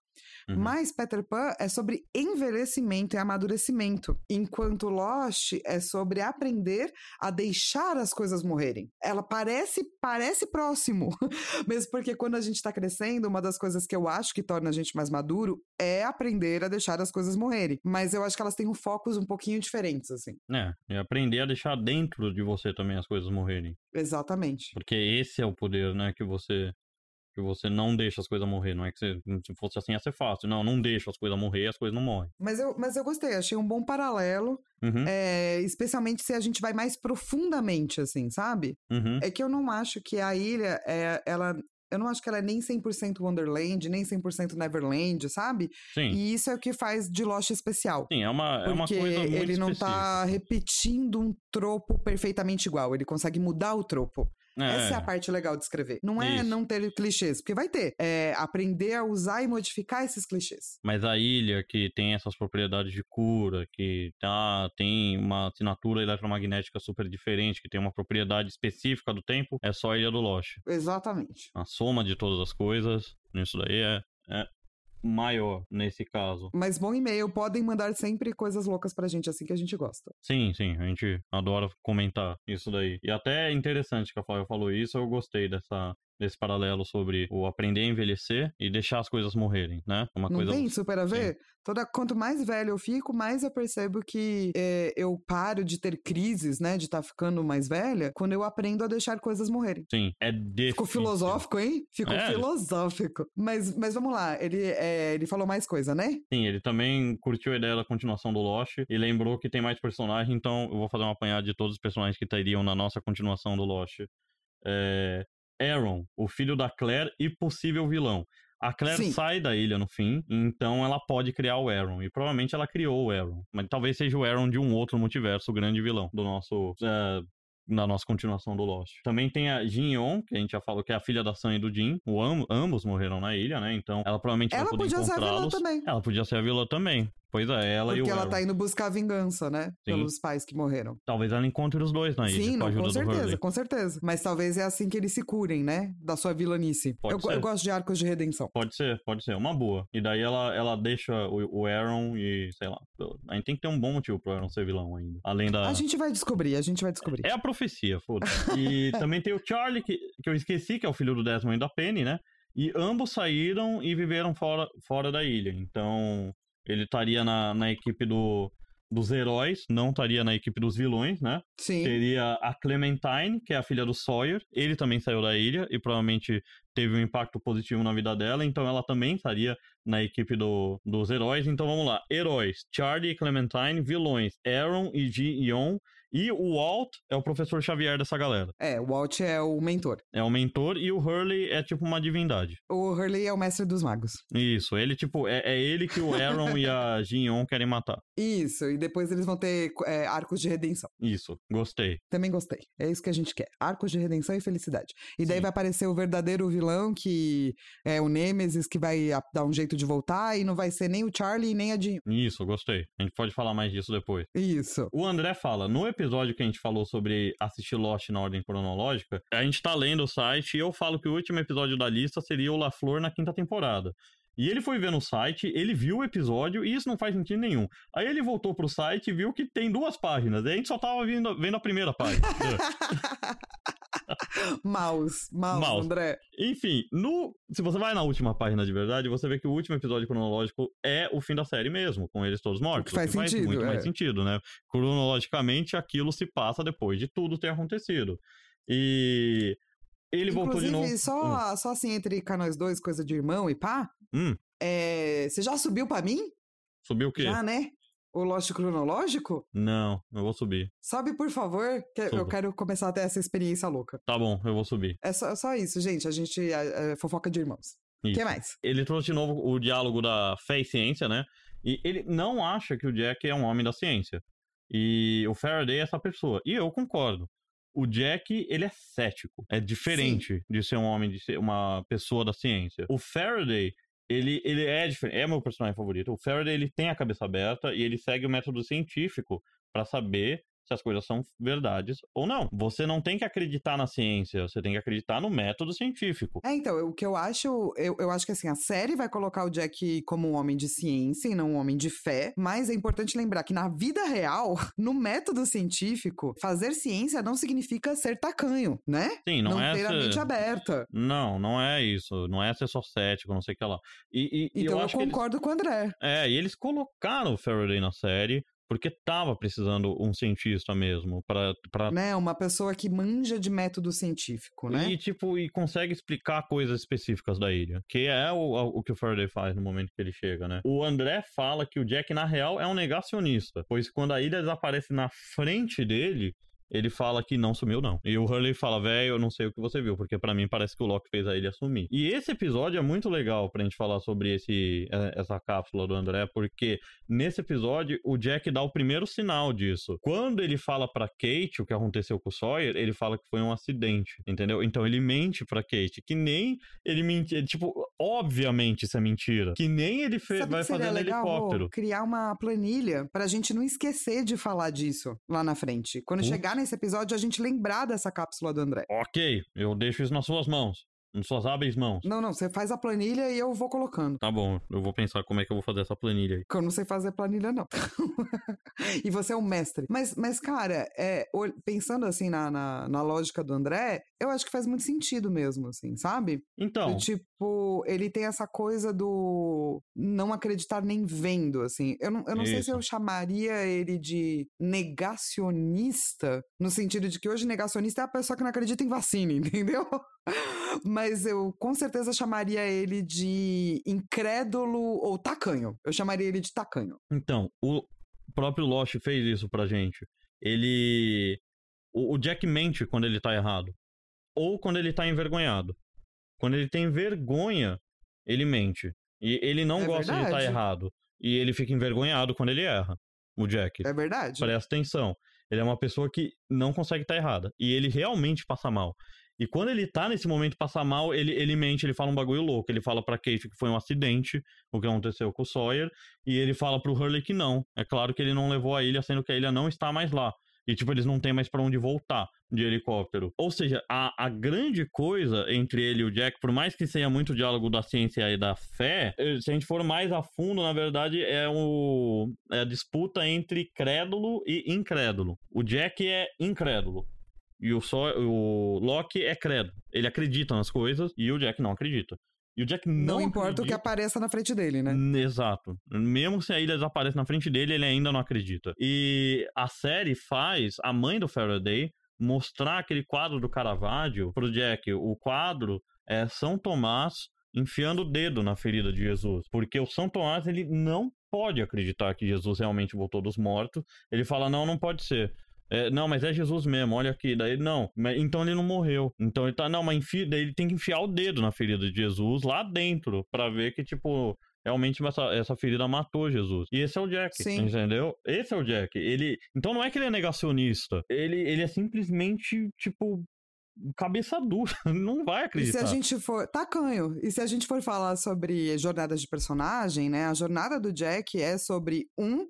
Uhum. Mas Peter Pan é sobre envelhecimento e amadurecimento, enquanto Lost é sobre aprender a deixar as coisas morrerem. Ela parece parece próximo, mesmo porque quando a gente tá crescendo, uma das coisas que eu acho que torna a gente mais maduro é aprender a deixar as coisas morrerem. Mas eu acho que elas têm um focos um pouquinho diferentes, assim. É, e aprender a deixar dentro de você também as coisas morrerem. Exatamente. Porque esse é o poder, né, que você que você não deixa as coisas morrer, não é que você, se fosse assim ia ser fácil. Não, não deixa as coisas morrer, as coisas não morrem. Mas eu, mas eu gostei, achei um bom paralelo, Uhum, é, especialmente se a gente vai mais profundamente, assim, sabe? uhum. É que eu não acho que a ilha é ela. Eu não acho que ela é nem 100% Wonderland, nem 100% Neverland, sabe? Sim. E isso é o que faz de Lost especial. Sim, é uma, é uma coisa muito ele não tá específica. repetindo um tropo perfeitamente igual. Ele consegue mudar o tropo. Essa é a parte legal de escrever. Não é Isso. não ter clichês, porque vai ter. É aprender a usar e modificar esses clichês. Mas a ilha que tem essas propriedades de cura, que tá, tem uma assinatura eletromagnética super diferente, que tem uma propriedade específica do tempo, é só a Ilha do Lost. Exatamente. A soma de todas as coisas, nisso daí é, é maior nesse caso. Mas bom e-mail, podem mandar sempre coisas loucas pra gente, assim que a gente gosta. Sim, sim, a gente adora comentar isso daí. E até é interessante que a Flávia falou isso, eu gostei dessa, esse paralelo sobre o aprender a envelhecer e deixar as coisas morrerem, né? Uma Não coisa tem super a ver? Toda, quanto mais velho eu fico, mais eu percebo que é, eu paro de ter crises, né? De estar ficando mais velha, quando eu aprendo a deixar coisas morrerem. Sim, é difícil. Ficou filosófico, hein? Ficou É. filosófico. Mas, mas vamos lá, ele, é, ele falou mais coisa, né? Sim, ele também curtiu a ideia da continuação do Lost e lembrou que tem mais personagens, então eu vou fazer uma apanhada de todos os personagens que estariam na nossa continuação do Lost. É... Aaron, o filho da Claire e possível vilão. A Claire Sim. sai da ilha no fim, então ela pode criar o Aaron. E provavelmente ela criou o Aaron. Mas talvez seja o Aaron de um outro multiverso, o grande vilão do nosso. é, na nossa continuação do Lost. Também tem a Jin Yeon, que a gente já falou que é a filha da Sam e do Jin. O am- ambos morreram na ilha, né? Então ela provavelmente vai Ela poder podia ser a vilã encontrá-los. também. Ela podia ser a vilã também. Pois é, ela e Porque o ela Aaron. tá indo buscar vingança, né? Pelos pais que morreram. Talvez ela encontre os dois na ilha, Sim, não, com certeza, com certeza. Mas talvez é assim que eles se curem, né? Da sua vilanice. Pode Eu, ser. eu gosto de arcos de redenção. Pode ser, pode ser, uma boa. E daí ela, ela deixa o, o Aaron e, sei lá, a gente tem que ter um bom motivo pro Aaron ser vilão ainda. Além da... A gente vai descobrir, a gente vai descobrir. É a profecia, foda E também tem o Charlie, que, que eu esqueci, que é o filho do Desmond e da Penny, né? E ambos saíram e viveram fora, fora da ilha. Então, ele estaria na, na equipe do, dos heróis, não estaria na equipe dos vilões, né? Sim. Teria a Clementine, que é a filha do Sawyer. Ele também saiu da ilha e provavelmente teve um impacto positivo na vida dela. Então ela também estaria na equipe do, dos heróis. Então vamos lá. Heróis: Charlie e Clementine. Vilões: Aaron e Ji Yeon. E o Walt é o professor Xavier dessa galera. É, o Walt é o mentor. É o mentor e o Hurley é tipo uma divindade. O Hurley é o mestre dos magos. Isso, ele tipo, é, é ele que o Aaron e a Jin Yeon querem matar. Isso, e depois eles vão ter é, arcos de redenção. Isso, gostei. Também gostei. É isso que a gente quer. Arcos de redenção e felicidade. E daí Sim. vai aparecer o verdadeiro vilão, que é o Nemesis, que vai dar um jeito de voltar, e não vai ser nem o Charlie nem a Jean. Isso, gostei. A gente pode falar mais disso depois. Isso. O André fala, no episódio que a gente falou sobre assistir Lost na ordem cronológica, a gente tá lendo o site e eu falo que o último episódio da lista seria o La Flor na quinta temporada. E ele foi ver no site, ele viu o episódio e isso não faz sentido nenhum. Aí ele voltou pro site e viu que tem duas páginas. E a gente só tava vendo, vendo a primeira página. Maus, maus, Maus. André. Enfim, no, se você vai na última página de verdade, você vê que o último episódio cronológico é o fim da série mesmo, com eles todos mortos. faz o que sentido, muito é. mais sentido, né? Cronologicamente, aquilo se passa depois de tudo ter acontecido. E ele voltou de Inclusive, novo. só, só assim, entre cá nós dois, coisa de irmão e pá, Hum, é, você já subiu pra mim? subiu o quê? Já, né? O Lost cronológico? Não, eu vou subir. Sobe, por favor, que eu Subo. quero começar a ter essa experiência louca. Tá bom, eu vou subir. É só, só isso, gente. A gente é, é fofoca de irmãos. O que mais? Ele trouxe de novo o diálogo da fé e ciência, né? E ele não acha que o Jack é um homem da ciência. E o Faraday é essa pessoa. E eu concordo. O Jack, ele é cético. É diferente de ser um homem, de ser uma pessoa da ciência. O Faraday, ele, ele é diferente. É meu personagem favorito. O Faraday, ele tem a cabeça aberta e ele segue o método científico pra saber se as coisas são verdades ou não. Você não tem que acreditar na ciência, você tem que acreditar no método científico. É, então, o que eu acho, eu, eu acho que assim, a série vai colocar o Jack como um homem de ciência e não um homem de fé, mas é importante lembrar que na vida real, no método científico, fazer ciência não significa ser tacanho, né? Sim, não, é ter a ser- mente aberta. Não, não é isso. Não é ser só cético, não sei o que lá. E, e- Então eu eu, que eles, concordo com o André. é, e eles colocaram o Faraday na série porque tava precisando um cientista mesmo pra, pra Né? Uma pessoa que manja de método científico, né? e tipo e consegue explicar coisas específicas da ilha, que é o, o que o Faraday faz no momento que ele chega, né? O André fala que o Jack na real é um negacionista, pois quando a ilha desaparece na frente dele, ele fala que não sumiu, não. E o Hurley fala, velho, eu não sei o que você viu, porque pra mim parece que o Loki fez a ilha sumir. E esse episódio é muito legal pra gente falar sobre esse, eh, essa cápsula do André, porque nesse episódio o Jack dá o primeiro sinal disso. Quando ele fala pra Kate o que aconteceu com o Sawyer, ele fala que foi um acidente, entendeu? Então ele mente pra Kate, que nem ele mente, ele, tipo, obviamente isso é mentira, que nem ele fe- Sabe vai fazer no legal helicóptero. criar uma planilha pra gente não esquecer de falar disso lá na frente. Quando Putz. chegar nesse episódio, a gente lembrar dessa cápsula do André. Ok, eu deixo isso nas suas mãos. Nas suas hábeis mãos. Não, não, você faz a planilha e eu vou colocando. Tá bom, eu vou pensar como é que eu vou fazer essa planilha aí. Que eu não sei fazer planilha, não. e você é um mestre. Mas, mas cara, é, pensando assim na, na, na lógica do André, eu acho que faz muito sentido mesmo, assim, sabe? Então, Do tipo, ele tem essa coisa do não acreditar nem vendo, assim. Eu não, eu não sei se eu chamaria ele de negacionista, no sentido de que hoje negacionista é a pessoa que não acredita em vacina, entendeu? Mas eu com certeza chamaria ele de incrédulo ou tacanho. Eu chamaria ele de tacanho. então, o próprio Lost fez isso pra gente. Ele. O, o Jack mente quando ele tá errado. Ou quando ele tá envergonhado. Quando ele tem vergonha, ele mente. E ele não É gosta de estar verdade. errado. E ele fica envergonhado quando ele erra. O Jack. É verdade? Presta atenção. Ele é uma pessoa que não consegue estar errada. E ele realmente passa mal. E quando ele tá nesse momento passar mal, ele, ele mente, ele fala um bagulho louco. Ele fala pra Kate que foi um acidente, o que aconteceu com o Sawyer. E ele fala pro Hurley que não. É claro que ele não levou a ilha, sendo que a ilha não está mais lá. E, tipo, eles não têm mais pra onde voltar de helicóptero. Ou seja, a, a grande coisa entre ele e o Jack, por mais que seja muito diálogo da ciência e da fé, eh, se a gente for mais a fundo, na verdade, é, o, é a disputa entre crédulo e incrédulo. O Jack é incrédulo. E o, só, o Loki é crédulo. Ele acredita nas coisas e o Jack não acredita. E o Jack não, Não, importa o que acredita- apareça na frente dele, né? Exato. Mesmo se a ilha desaparece na frente dele, ele ainda não acredita. E a série faz a mãe do Faraday mostrar aquele quadro do Caravaggio pro Jack. O quadro é São Tomás enfiando o dedo na ferida de Jesus. Porque o São Tomás, ele não pode acreditar que Jesus realmente voltou dos mortos. Ele fala, não, não pode ser. É, não, mas é Jesus mesmo, olha aqui. Daí, não, mas, então ele não morreu. Então ele tá, não, mas enfia, daí ele tem que enfiar o dedo na ferida de Jesus lá dentro, pra ver que, tipo, realmente essa, essa ferida matou Jesus. E esse é o Jack, Sim. entendeu? Esse é o Jack. Ele, então não é que ele é negacionista. Ele, ele é simplesmente, tipo, cabeça dura. não vai E se acreditar. a gente for. Tacanho. E se a gente for falar sobre jornadas de personagem, né? A jornada do Jack é sobre um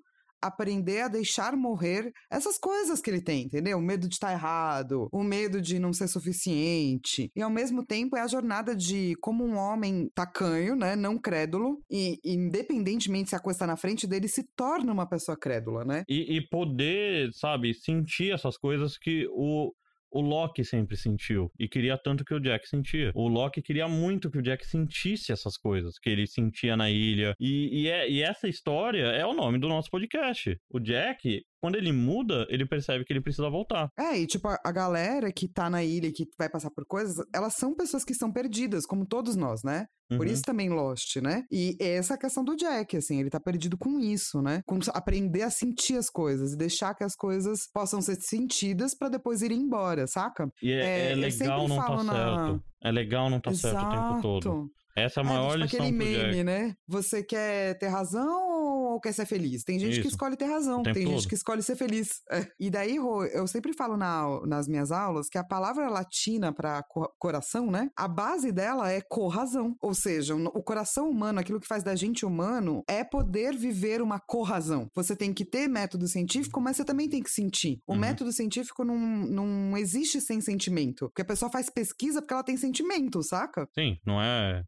aprender a deixar morrer essas coisas que ele tem, entendeu? O medo de estar errado, o medo de não ser suficiente. E ao mesmo tempo é a jornada de como um homem tacanho, né? Não crédulo. E independentemente se a coisa está na frente dele, se torna uma pessoa crédula, né? E, e poder, sabe, sentir essas coisas que o, o Loki sempre sentiu. E queria tanto que o Jack sentia. O Loki queria muito que o Jack sentisse essas coisas que ele sentia na ilha. E, e, é, e essa história é o nome do nosso podcast. O Jack, quando ele muda, ele percebe que ele precisa voltar. É, e tipo, a, a galera que tá na ilha e que vai passar por coisas, elas são pessoas que estão perdidas, como todos nós, né? Por Uhum. isso também Lost, né? E essa é a questão do Jack, assim, ele tá perdido com isso, né? Com aprender a sentir as coisas e deixar que as coisas possam ser sentidas pra depois ir embora, saca? E é, É, é legal não tá na- certo. É legal não tá certo o tempo todo. Essa é a É, maior tipo lição aquele meme, Jack. né? Você quer ter razão ou quer ser feliz? Tem gente que Isso. escolhe ter razão, tem gente todo. que escolhe ser feliz. É. E daí, Rô, eu sempre falo na nas minhas aulas que a palavra latina para coração, né? A base dela é corrazão. Ou seja, o coração humano, aquilo que faz da gente humano, é poder viver uma corrazão. Você tem que ter método científico, mas você também tem que sentir. O Uhum. método científico não, não existe sem sentimento. Porque a pessoa faz pesquisa porque ela tem sentimento, saca? Sim, não é.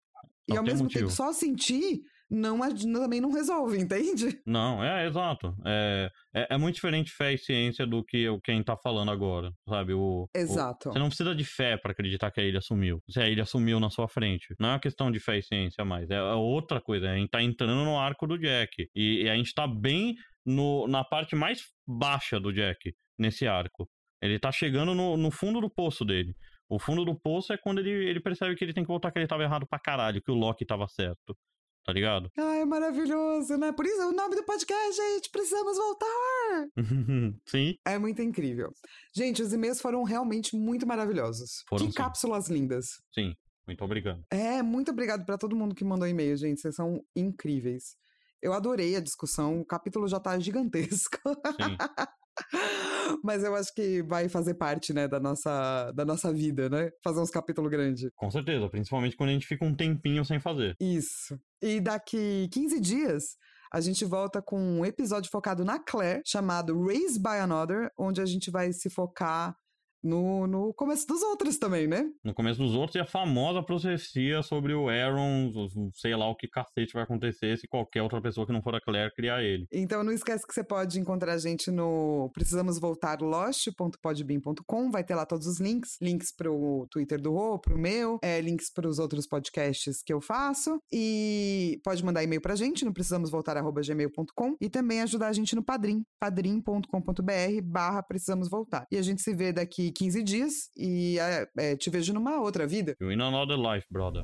E Não ao tem mesmo motivo. tempo, só sentir não, também não resolve, entende? Não, é exato. É, é, é muito diferente fé e ciência do que o quem tá falando agora, sabe? O, o- Exato. você não precisa de fé pra acreditar que a ilha sumiu. Se a ilha sumiu na sua frente. Não é uma questão de fé e ciência mais. É outra coisa. A gente tá entrando no arco do Jack. E, e a gente tá bem no, na parte mais baixa do Jack, nesse arco. Ele tá chegando no, no fundo do poço dele. O fundo do poço é quando ele, ele percebe que ele tem que voltar que ele tava errado pra caralho, que o Loki tava certo. Tá ligado? Ai, é maravilhoso, né? Por isso o nome do podcast, gente. Precisamos voltar. Sim. É muito incrível. Gente, os e-mails foram realmente muito maravilhosos. Foram que sim. cápsulas lindas. Sim, muito obrigado. É, muito obrigado pra todo mundo que mandou e-mail, gente. Vocês são incríveis. Eu adorei a discussão. O capítulo já tá gigantesco. Sim. Mas eu acho que vai fazer parte, né, da nossa, da nossa vida, né? Fazer uns capítulos grandes. Com certeza, principalmente quando a gente fica um tempinho sem fazer. Isso. E daqui 15 dias, a gente volta com um episódio focado na Claire, chamado Raised by Another, onde a gente vai se focar no, no começo dos outros também, né? No começo dos outros e a famosa profecia sobre o Aaron, sei lá o que cacete vai acontecer se qualquer outra pessoa que não for a Claire criar ele. Então não esquece que você pode encontrar a gente no precisamos voltar lost.podbean.com, vai ter lá todos os links, links pro Twitter do Rô, pro meu, é, links pros outros podcasts que eu faço e pode mandar e-mail pra gente no precisamos voltar@gmail.com e também ajudar a gente no Padrim, padrim.com.br barra precisamos voltar. E a gente se vê daqui 15 dias e é, te vejo numa outra vida. You in another life, brother.